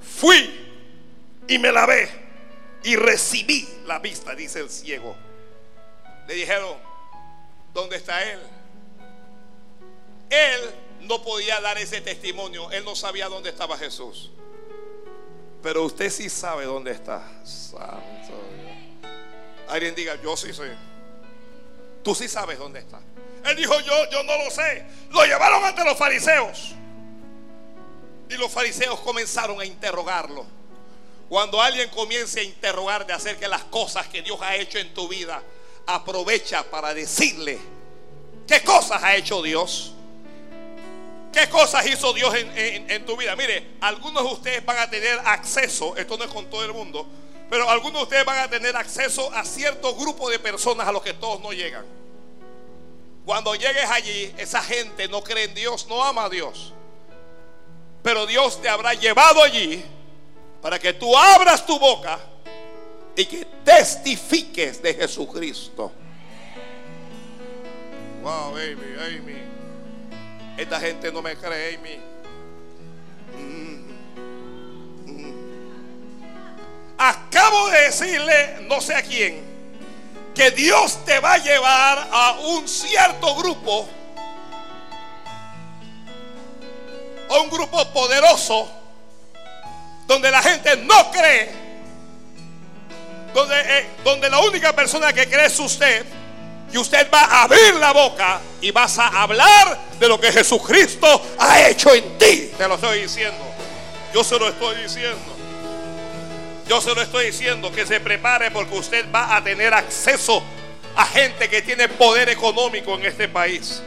Fui y me lavé y recibí la vista, dice el ciego. Le dijeron, ¿dónde está él? Él no podía dar ese testimonio. Él no sabía dónde estaba Jesús. Pero usted sí sabe dónde está. Santo Alguien diga, yo sí sé. Tú sí sabes dónde está. Él dijo, yo, yo no lo sé. Lo llevaron ante los fariseos. Y los fariseos comenzaron a interrogarlo. Cuando alguien comience a interrogar de acerca de las cosas que Dios ha hecho en tu vida, aprovecha para decirle, ¿qué cosas ha hecho Dios? ¿Qué cosas hizo Dios en, en, tu vida? Mire, algunos de ustedes van a tener acceso, esto no es con todo el mundo, pero algunos de ustedes van a tener acceso a cierto grupo de personas a los que todos no llegan. Cuando llegues allí, esa gente no cree en Dios, no ama a Dios. Pero Dios te habrá llevado allí para que tú abras tu boca y que testifiques de Jesucristo. Wow, Amy, Amy. Esta gente no me cree. Mm, mm. Acabo de decirle, no sé a quién, que Dios te va a llevar a un cierto grupo, a un grupo poderoso, donde la gente no cree, donde, eh, donde la única persona que cree es usted, y usted va a abrir la boca y vas a hablar de lo que Jesucristo ha hecho en ti. Te lo estoy diciendo. Yo se lo estoy diciendo. Yo se lo estoy diciendo que se prepare porque usted va a tener acceso a gente que tiene poder económico en este país.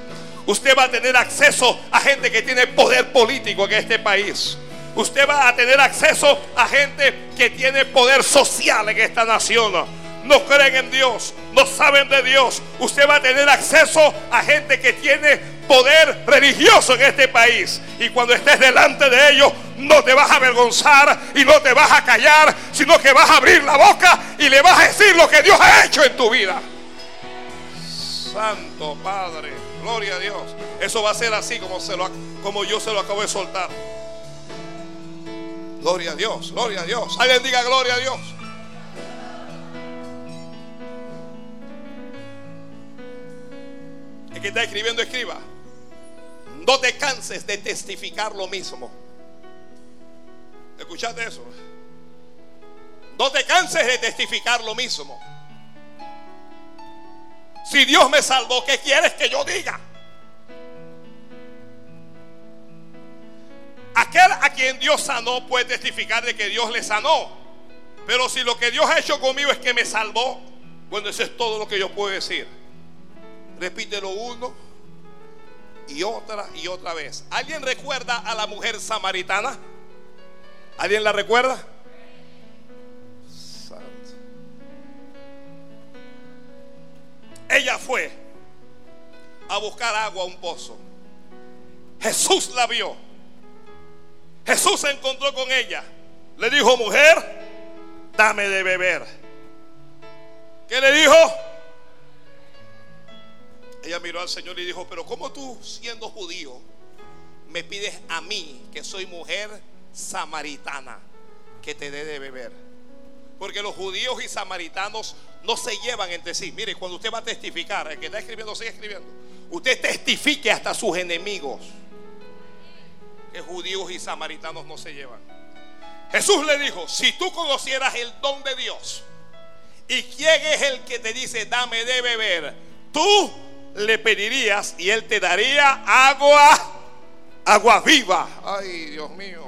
Usted va a tener acceso a gente que tiene poder político en este país. Usted va a tener acceso a gente que tiene poder social en esta nación. No creen en Dios, no saben de Dios. Usted va a tener acceso a gente que tiene poder religioso en este país. Y cuando estés delante de ellos, no te vas a avergonzar y no te vas a callar, sino que vas a abrir la boca y le vas a decir lo que Dios ha hecho en tu vida. Santo Padre, gloria a Dios. Eso va a ser así como, se lo, como yo se lo acabo de soltar. Gloria a Dios, gloria a Dios. Alguien diga gloria a Dios. Que está escribiendo, escriba. No te canses de testificar lo mismo. ¿Escuchaste eso? No te canses de testificar lo mismo. Si Dios me salvó, ¿qué quieres que yo diga? Aquel a quien Dios sanó puede testificar de que Dios le sanó. Pero si lo que Dios ha hecho conmigo es que me salvó, bueno, eso es todo lo que yo puedo decir. Repítelo uno y otra y otra vez. ¿Alguien recuerda a la mujer samaritana? ¿Alguien la recuerda? Ella fue a buscar agua a un pozo. Jesús la vio. Jesús se encontró con ella. Le dijo, mujer, dame de beber. ¿Qué le dijo? Ella miró al Señor y dijo, pero ¿cómo tú siendo judío me pides a mí, que soy mujer, samaritana que te dé de beber. Porque los judíos y samaritanos no se llevan entre sí. Mire, cuando usted va a testificar, el que está escribiendo sigue escribiendo. Usted testifique hasta sus enemigos. Que judíos y samaritanos no se llevan. Jesús le dijo, si tú conocieras el don de Dios y quién es el que te dice, dame de beber, tú le pedirías y él te daría agua, agua viva. Ay, Dios mío.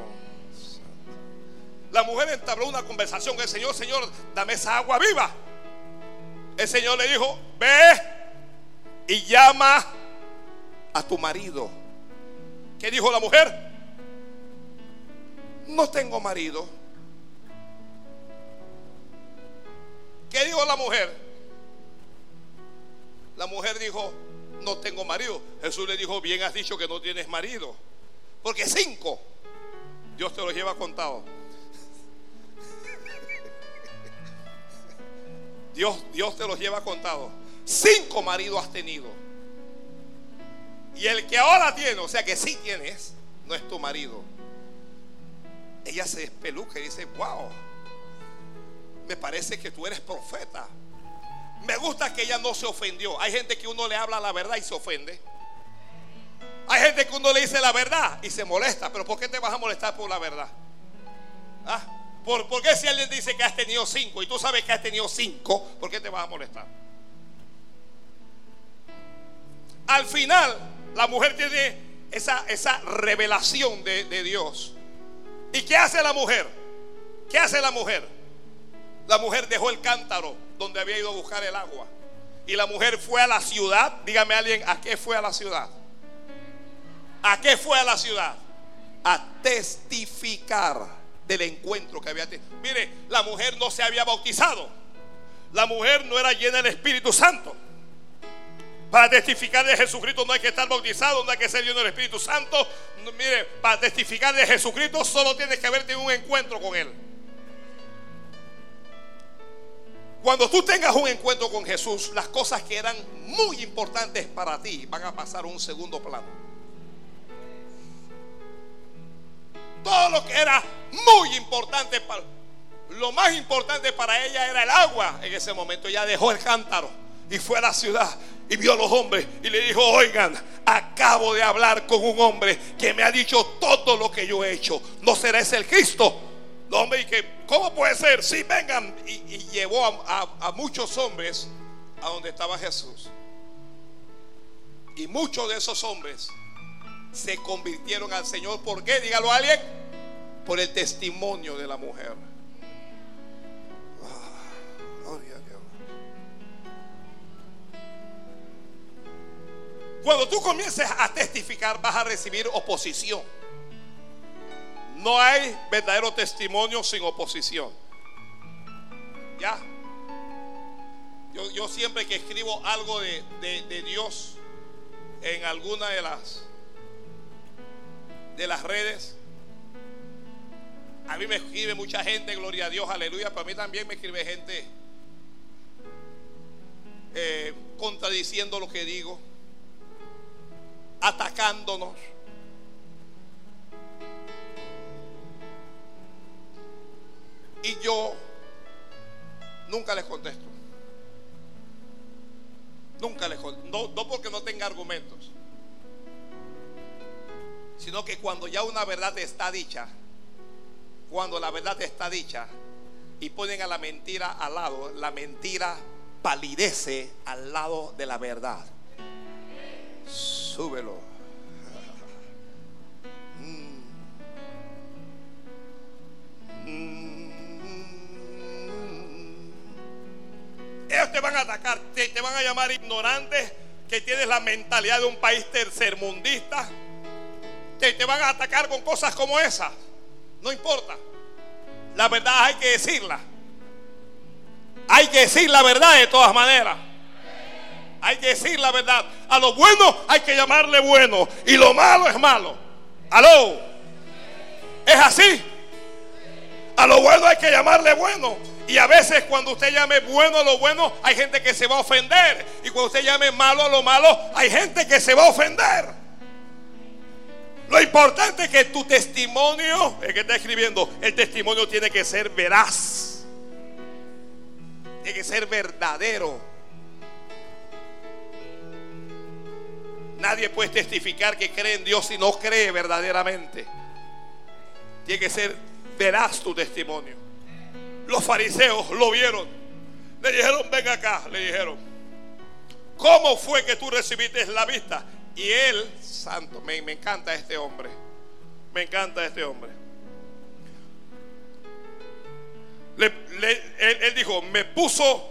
La mujer entabló una conversación con el Señor, Señor, dame esa agua viva. El Señor le dijo, ve y llama a tu marido. ¿Qué dijo la mujer? No tengo marido. ¿Qué dijo la mujer? La mujer dijo, no tengo marido. Jesús le dijo, bien has dicho que no tienes marido. Porque cinco, Dios te lo lleva contado. Dios, Dios te los lleva contado. Cinco maridos has tenido. Y el que ahora tiene, o sea que sí tienes, no es tu marido. Ella se despeluca y dice, wow, me parece que tú eres profeta. Me gusta que ella no se ofendió. Hay gente que uno le habla la verdad y se ofende. Hay gente que uno le dice la verdad y se molesta. Pero ¿por qué te vas a molestar por la verdad? ¿Ah? ¿Por, ¿Por qué si alguien dice que has tenido cinco y tú sabes que has tenido cinco, ¿por qué te vas a molestar? Al final, la mujer tiene esa, esa revelación de, de Dios. ¿Y qué hace la mujer? ¿Qué hace la mujer? La mujer dejó el cántaro donde había ido a buscar el agua. Y la mujer fue a la ciudad. Dígame alguien, ¿a qué fue a la ciudad? ¿A qué fue a la ciudad? A testificar del encuentro que había tenido. Mire, la mujer no se había bautizado. La mujer no era llena del Espíritu Santo. Para testificar de Jesucristo no hay que estar bautizado, no hay que ser lleno del Espíritu Santo. Mire, para testificar de Jesucristo solo tienes que haber tenido un encuentro con Él. Cuando tú tengas un encuentro con Jesús, las cosas que eran muy importantes para ti van a pasar a un segundo plano. Todo lo que era muy importante para lo más importante para ella era el agua. En ese momento ella dejó el cántaro y fue a la ciudad y vio a los hombres y le dijo, oigan, acabo de hablar con un hombre que me ha dicho todo lo que yo he hecho. ¿No será ese el Cristo? No, hombre, y ¿cómo puede ser? Sí, vengan. Y, llevó a muchos hombres a donde estaba Jesús. Y muchos de esos hombres se convirtieron al Señor. ¿Por qué? Dígalo a alguien. Por el testimonio de la mujer. Ah, gloria a Dios. Cuando tú comiences a testificar vas a recibir oposición. No hay verdadero testimonio sin oposición. ¿Ya? Yo, yo siempre que escribo algo de, de- de Dios en alguna de las de las redes, a mí me escribe mucha gente, gloria a Dios, aleluya, pero a mí también me escribe gente eh, contradiciendo lo que digo, atacándonos. Y yo nunca les contesto. Nunca les contesto. No, no porque no tenga argumentos. Sino que cuando ya una verdad está dicha, cuando la verdad está dicha y ponen a la mentira al lado, la mentira palidece al lado de la verdad. Súbelo. Ellos te van a atacar, te, te van a llamar ignorantes, que tienes la mentalidad de un país tercermundista. Te, te van a atacar con cosas como esas. No importa. La verdad hay que decirla. Hay que decir la verdad de todas maneras. Hay que decir la verdad. A lo bueno hay que llamarle bueno. Y lo malo es malo. Aló. Es así. A lo bueno hay que llamarle bueno. Y a veces cuando usted llame bueno a lo bueno, hay gente que se va a ofender. Y cuando usted llame malo a lo malo, hay gente que se va a ofender. Lo importante es que tu testimonio, el que está escribiendo, el testimonio tiene que ser veraz. Tiene que ser verdadero. Nadie puede testificar que cree en Dios si no cree verdaderamente. Tiene que ser veraz tu testimonio. Los fariseos lo vieron. Le dijeron, ven acá, le dijeron. ¿Cómo fue que tú recibiste la vista? Y él, santo, me, me encanta este hombre. Me encanta este hombre. él, dijo, me puso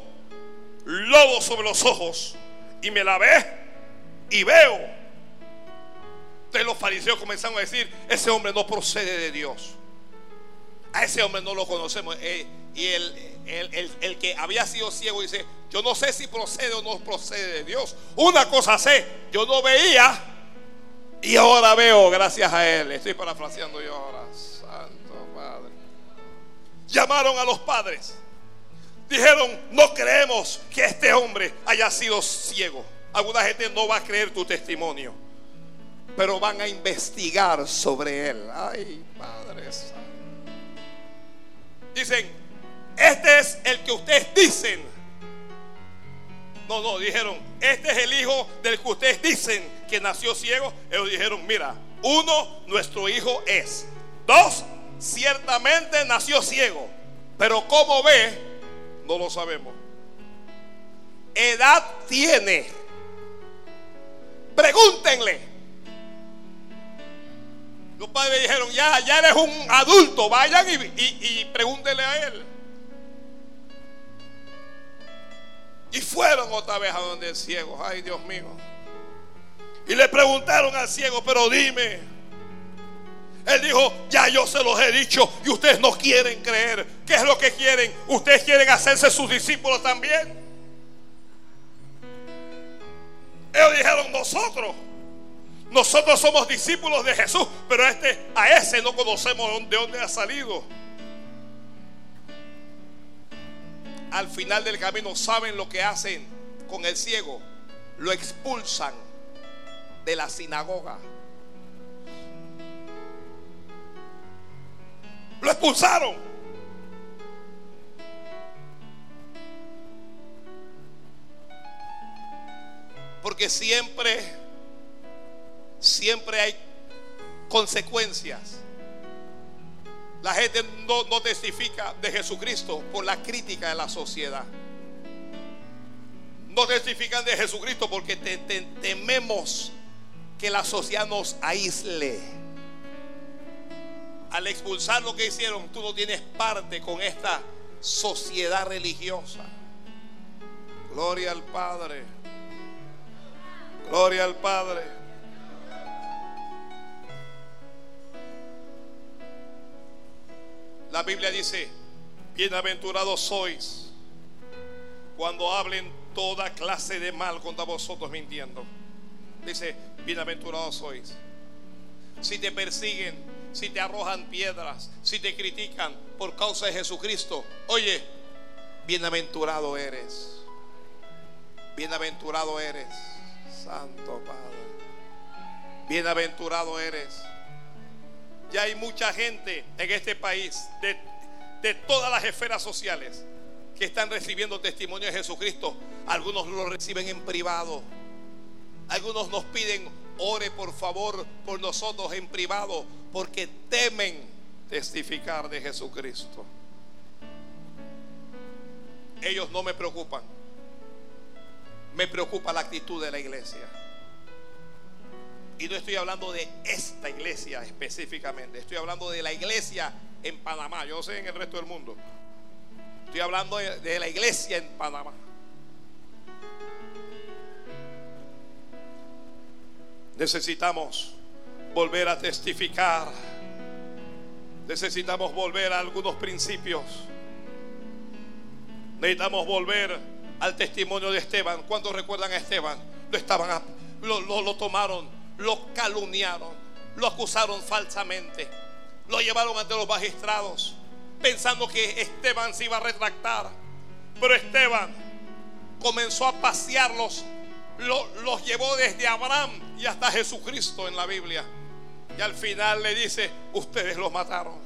lodo sobre los ojos y me lavé y veo. Entonces los fariseos comenzaron a decir, ese hombre no procede de Dios. A ese hombre no lo conocemos. Eh, y el, el, que había sido ciego dice, yo no sé si procede o no procede de Dios. Una cosa sé, yo no veía y ahora veo gracias a él. Estoy parafraseando yo ahora. Santo Padre. Llamaron a los padres. Dijeron, no creemos que este hombre haya sido ciego. Alguna gente no va a creer tu testimonio, pero van a investigar sobre él. Ay, Padre Dicen, este es el que ustedes dicen. No, no, dijeron, este es el hijo del que ustedes dicen que nació ciego. Ellos dijeron, mira, uno, nuestro hijo es. Dos, ciertamente nació ciego. Pero cómo ve, no lo sabemos. Edad tiene. Pregúntenle. Los padres dijeron, ya, ya eres un adulto, vayan y, pregúntenle a él. Y fueron otra vez a donde el ciego, ay Dios mío. Y le preguntaron al ciego, pero dime. Él dijo, ya yo se los he dicho y ustedes no quieren creer. ¿Qué es lo que quieren? Ustedes quieren hacerse sus discípulos también. Ellos dijeron, nosotros, nosotros somos discípulos de Jesús, pero este, a ese no conocemos de dónde ha salido. Al final del camino, ¿saben lo que hacen con el ciego? Lo expulsan de la sinagoga. Lo expulsaron. Porque siempre, siempre hay consecuencias. La gente no, testifica de Jesucristo por la crítica de la sociedad. No testifican de Jesucristo porque tememos que la sociedad nos aísle. Al expulsar lo que hicieron, tú no tienes parte con esta sociedad religiosa. Gloria al Padre. Gloria al Padre. La Biblia dice, bienaventurados sois cuando hablen toda clase de mal contra vosotros mintiendo. Dice, bienaventurados sois. Si te persiguen, si te arrojan piedras, si te critican por causa de Jesucristo, oye, bienaventurado eres. Bienaventurado eres. Santo Padre. Bienaventurado eres. Ya hay mucha gente en este país, de, de todas las esferas sociales, que están recibiendo testimonio de Jesucristo. Algunos lo reciben en privado. Algunos nos piden, ore por favor por nosotros en privado, porque temen testificar de Jesucristo. Ellos no me preocupan me preocupa la actitud de la iglesia. Y no estoy hablando de esta iglesia específicamente, estoy hablando de la iglesia en Panamá, yo sé en el resto del mundo. Estoy hablando de, la iglesia en Panamá. Necesitamos volver a testificar. Necesitamos volver a algunos principios. Necesitamos volver al testimonio de Esteban. ¿Cuántos recuerdan a Esteban? Lo estaban, lo, lo tomaron, lo calumniaron, lo acusaron falsamente, lo llevaron ante los magistrados, pensando que Esteban se iba a retractar. Pero Esteban comenzó a pasearlos, los llevó desde Abraham y hasta Jesucristo en la Biblia. Y al final le dice, ustedes los mataron.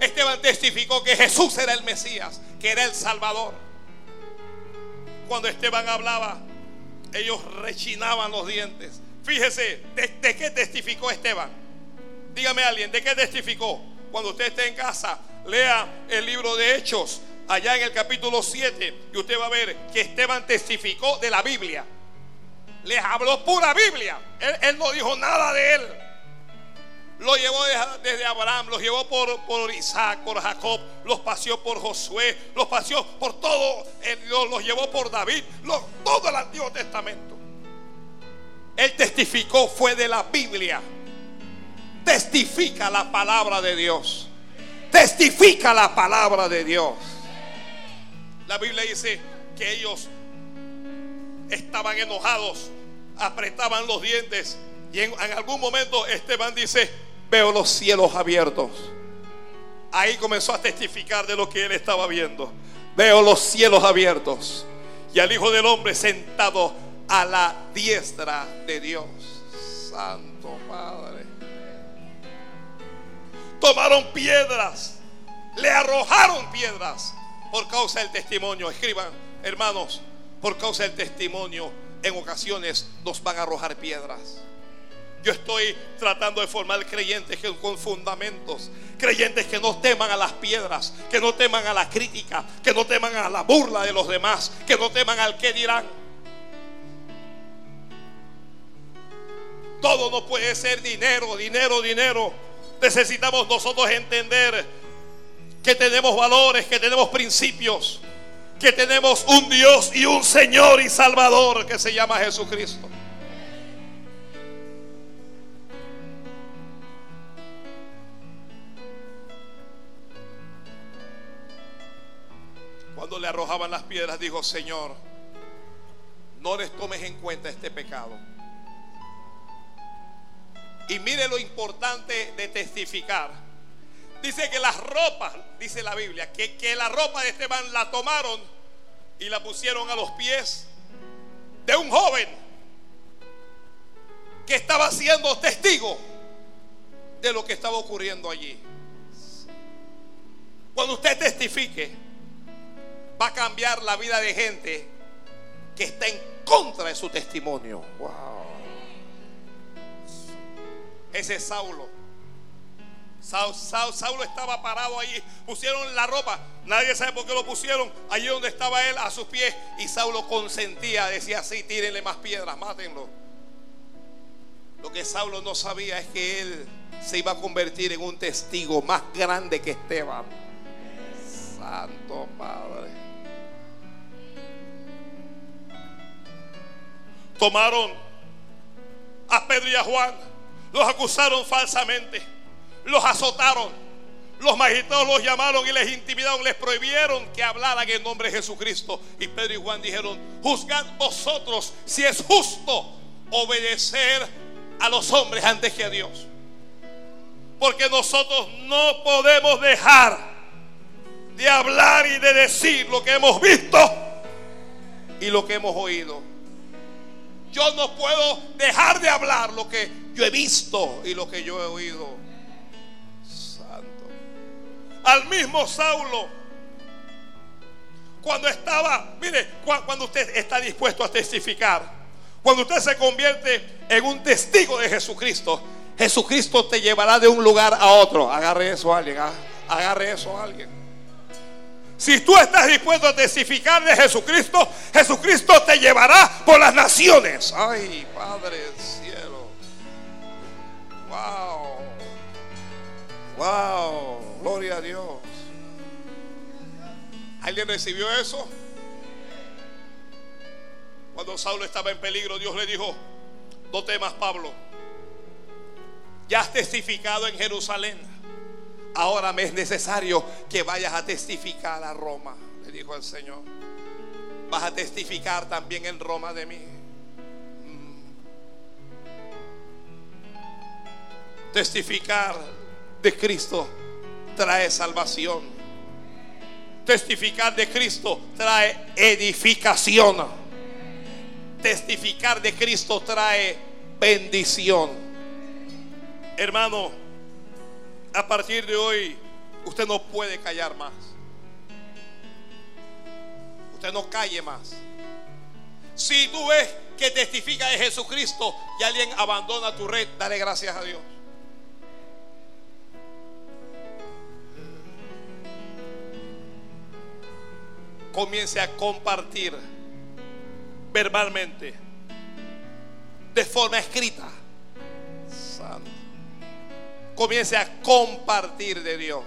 Esteban testificó que Jesús era el Mesías, que era el Salvador. Cuando Esteban hablaba, ellos rechinaban los dientes. Fíjese, ¿de, qué testificó Esteban? Dígame alguien, ¿de qué testificó? Cuando usted esté en casa, lea el libro de Hechos, allá en el capítulo 7, y usted va a ver que Esteban testificó de la Biblia. Les habló pura Biblia. Él, no dijo nada de él. Lo llevó desde Abraham, los llevó por, por Isaac, por Jacob, los paseó por Josué, los paseó por todo, los, llevó por David, todo el Antiguo Testamento. Él testificó, fue de la Biblia. Testifica la palabra de Dios. Testifica la palabra de Dios. La Biblia dice que ellos estaban enojados, apretaban los dientes. Y en, algún momento Esteban dice, veo los cielos abiertos. Ahí comenzó a testificar de lo que él estaba viendo. Veo los cielos abiertos y al Hijo del Hombre sentado a la diestra de Dios. Santo Padre. Tomaron piedras, le arrojaron piedras por causa del testimonio. Escriban, hermanos, por causa del testimonio, en ocasiones nos van a arrojar piedras. Yo estoy tratando de formar creyentes con fundamentos, creyentes que no teman a las piedras, que no teman a la crítica, que no teman a la burla de los demás, que no teman al que dirán. Todo no puede ser dinero, dinero, dinero. Necesitamos nosotros entender que tenemos valores, que tenemos principios, que tenemos un Dios y un Señor y Salvador que se llama Jesucristo. Le arrojaban las piedras, dijo, Señor, no les tomes en cuenta este pecado. Y mire lo importante de testificar. Dice que las ropas, dice la Biblia, que, que la ropa de Esteban la tomaron y la pusieron a los pies de un joven que estaba siendo testigo de lo que estaba ocurriendo allí. Cuando usted testifique, va a cambiar la vida de gente que está en contra de su testimonio. Wow. Ese es Saulo. Saulo estaba parado allí. Pusieron la ropa. Nadie sabe por qué lo pusieron. Allí donde estaba él a sus pies. Y Saulo consentía. Decía así: tírenle más piedras, mátenlo. Lo que Saulo no sabía es que él se iba a convertir en un testigo más grande que Esteban. Santo Padre. Tomaron a Pedro y a Juan los acusaron falsamente, los azotaron, los magistrados los llamaron y les intimidaron, les prohibieron que hablaran en nombre de Jesucristo. Y Pedro y Juan dijeron, juzgad vosotros si es justo obedecer a los hombres antes que a Dios. Porque nosotros no podemos dejar de hablar y de decir lo que hemos visto y lo que hemos oído. Yo no puedo dejar de hablar lo que yo he visto y lo que yo he oído. Santo. Al mismo Saulo, cuando estaba, mire, cuando usted está dispuesto a testificar, cuando usted se convierte en un testigo de Jesucristo, Jesucristo te llevará de un lugar a otro. Agarre eso a alguien, ah, agarre eso a alguien. Si tú estás dispuesto a testificar de Jesucristo, Jesucristo te llevará por las naciones. Ay, Padre Wow. Wow. Gloria a Dios. ¿Alguien recibió eso? Cuando Saulo estaba en peligro, Dios le dijo, no temas, Pablo. Ya has testificado en Jerusalén. Ahora me es necesario que vayas a testificar a Roma, le dijo el Señor. Vas a testificar también en Roma de mí. Testificar de Cristo trae salvación. Testificar de Cristo trae edificación. Testificar de Cristo trae bendición. Hermano, a partir de hoy usted no puede callar más. Usted no calle más. Si tú ves que testifica de Jesucristo y alguien abandona tu red, dale gracias a Dios. Comience a compartir verbalmente, de forma escrita. Santo. Comience a compartir de Dios.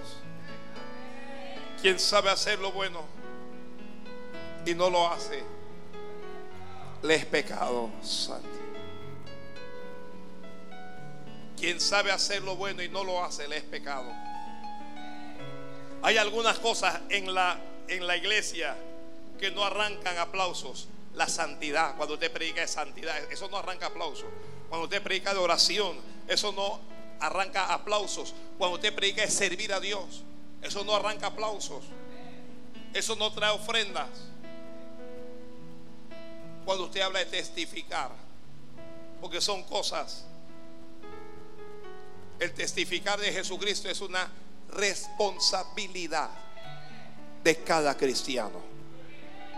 Quien sabe hacer lo bueno y no lo hace, le es pecado, santo. Quien sabe hacer lo bueno y no lo hace, le es pecado. Hay algunas cosas en la, en la iglesia que no arrancan aplausos. La santidad, cuando usted predica de santidad, eso no arranca aplausos. Cuando usted predica de oración, eso no arranca aplausos. Cuando usted predica de servir a Dios, eso no arranca aplausos. Eso no trae ofrendas. Cuando usted habla de testificar, porque son cosas. El testificar de Jesucristo es una responsabilidad de cada cristiano.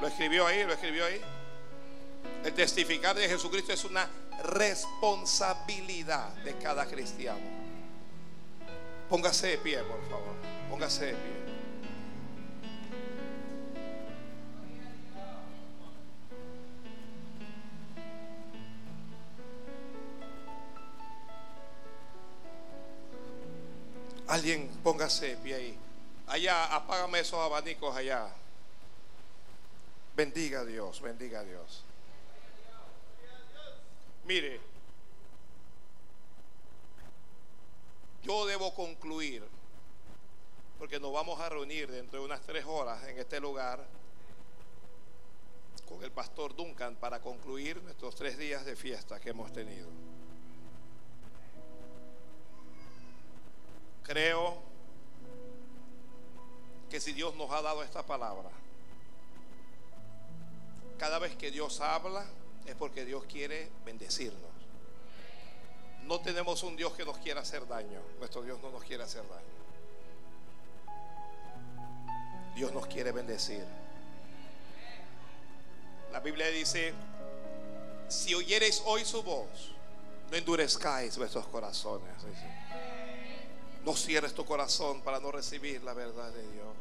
Lo escribió ahí, lo escribió ahí. El testificar de Jesucristo es una responsabilidad de cada cristiano. Póngase de pie, por favor. Póngase de pie. Alguien póngase de pie ahí. Allá, apágame esos abanicos allá. Bendiga a Dios, bendiga a Dios. Mire, yo debo concluir, porque nos vamos a reunir dentro de unas tres horas en este lugar con el pastor Duncan para concluir nuestros tres días de fiesta que hemos tenido. Creo que si Dios nos ha dado esta palabra, cada vez que Dios habla es porque Dios quiere bendecirnos. No tenemos un Dios que nos quiera hacer daño. Nuestro Dios no nos quiere hacer daño. Dios nos quiere bendecir. La Biblia dice, si oyereis hoy su voz, no endurezcáis vuestros corazones. No cierres tu corazón para no recibir la verdad de Dios.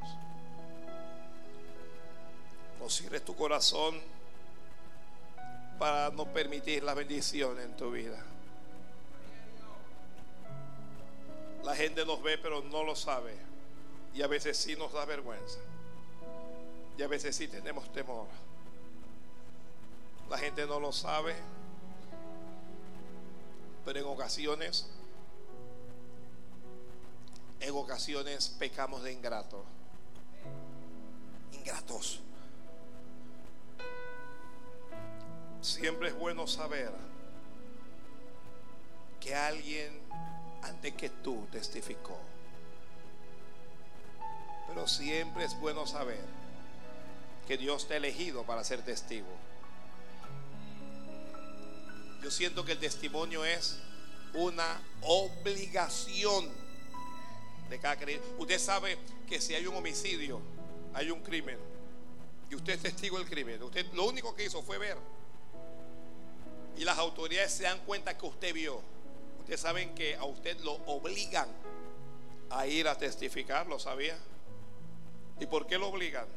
No cierres tu corazón para no permitir la bendición en tu vida. La gente nos ve pero no lo sabe. Y a veces sí nos da vergüenza. Y a veces sí tenemos temor. La gente no lo sabe. Pero en ocasiones, en ocasiones pecamos de ingrato. Ingratos. Siempre es bueno saber que alguien antes que tú testificó. Pero siempre es bueno saber que Dios te ha elegido para ser testigo. Yo siento que el testimonio es una obligación de cada creyente. Usted sabe que si hay un homicidio, hay un crimen, y usted es testigo del crimen, usted lo único que hizo fue ver. Y las autoridades se dan cuenta que usted vio. Ustedes saben que a usted lo obligan a ir a testificar, ¿lo sabía? ¿Y por qué lo obligan?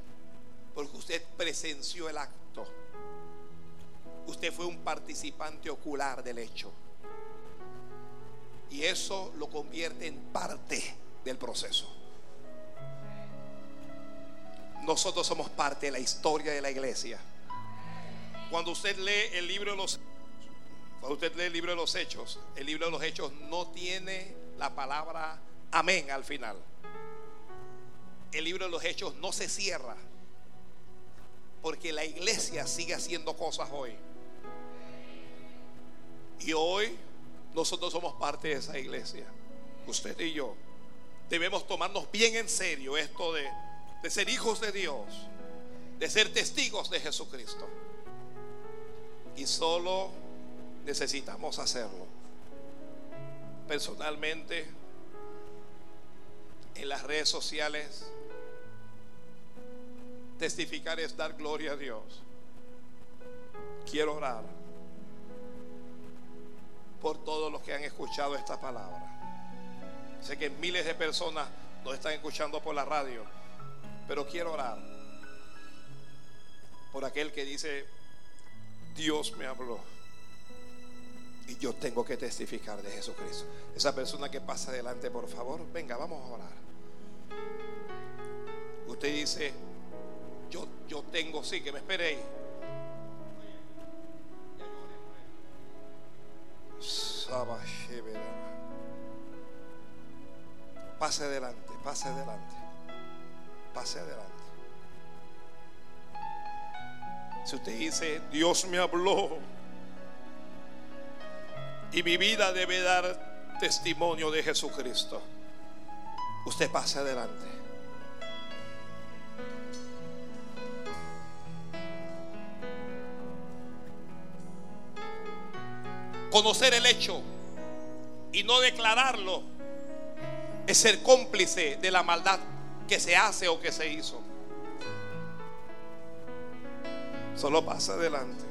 Porque usted presenció el acto. Usted fue un participante ocular del hecho. Y eso lo convierte en parte del proceso. Nosotros somos parte de la historia de la iglesia. Cuando usted lee el libro de los cuando usted lee el libro de los hechos, el libro de los hechos no tiene la palabra amén al final. El libro de los hechos no se cierra porque la iglesia sigue haciendo cosas hoy. Y hoy nosotros somos parte de esa iglesia. Usted y yo debemos tomarnos bien en serio esto de, de ser hijos de Dios, de ser testigos de Jesucristo. Y solo necesitamos hacerlo personalmente, en las redes sociales. Testificar es dar gloria a Dios. Quiero orar por todos los que han escuchado esta palabra. Sé que miles de personas nos están escuchando por la radio, pero quiero orar por aquel que dice, Dios me habló. Y yo tengo que testificar de Jesucristo. Esa persona que pasa adelante, por favor, venga, vamos a orar. Usted dice, yo, yo tengo, sí, que me espere Pase adelante, pase adelante, pase adelante. Si usted dice, Dios me habló y mi vida debe dar testimonio de Jesucristo, usted pase adelante. Conocer el hecho y no declararlo es ser cómplice de la maldad que se hace o que se hizo. Solo pasa adelante.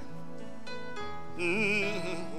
Mm,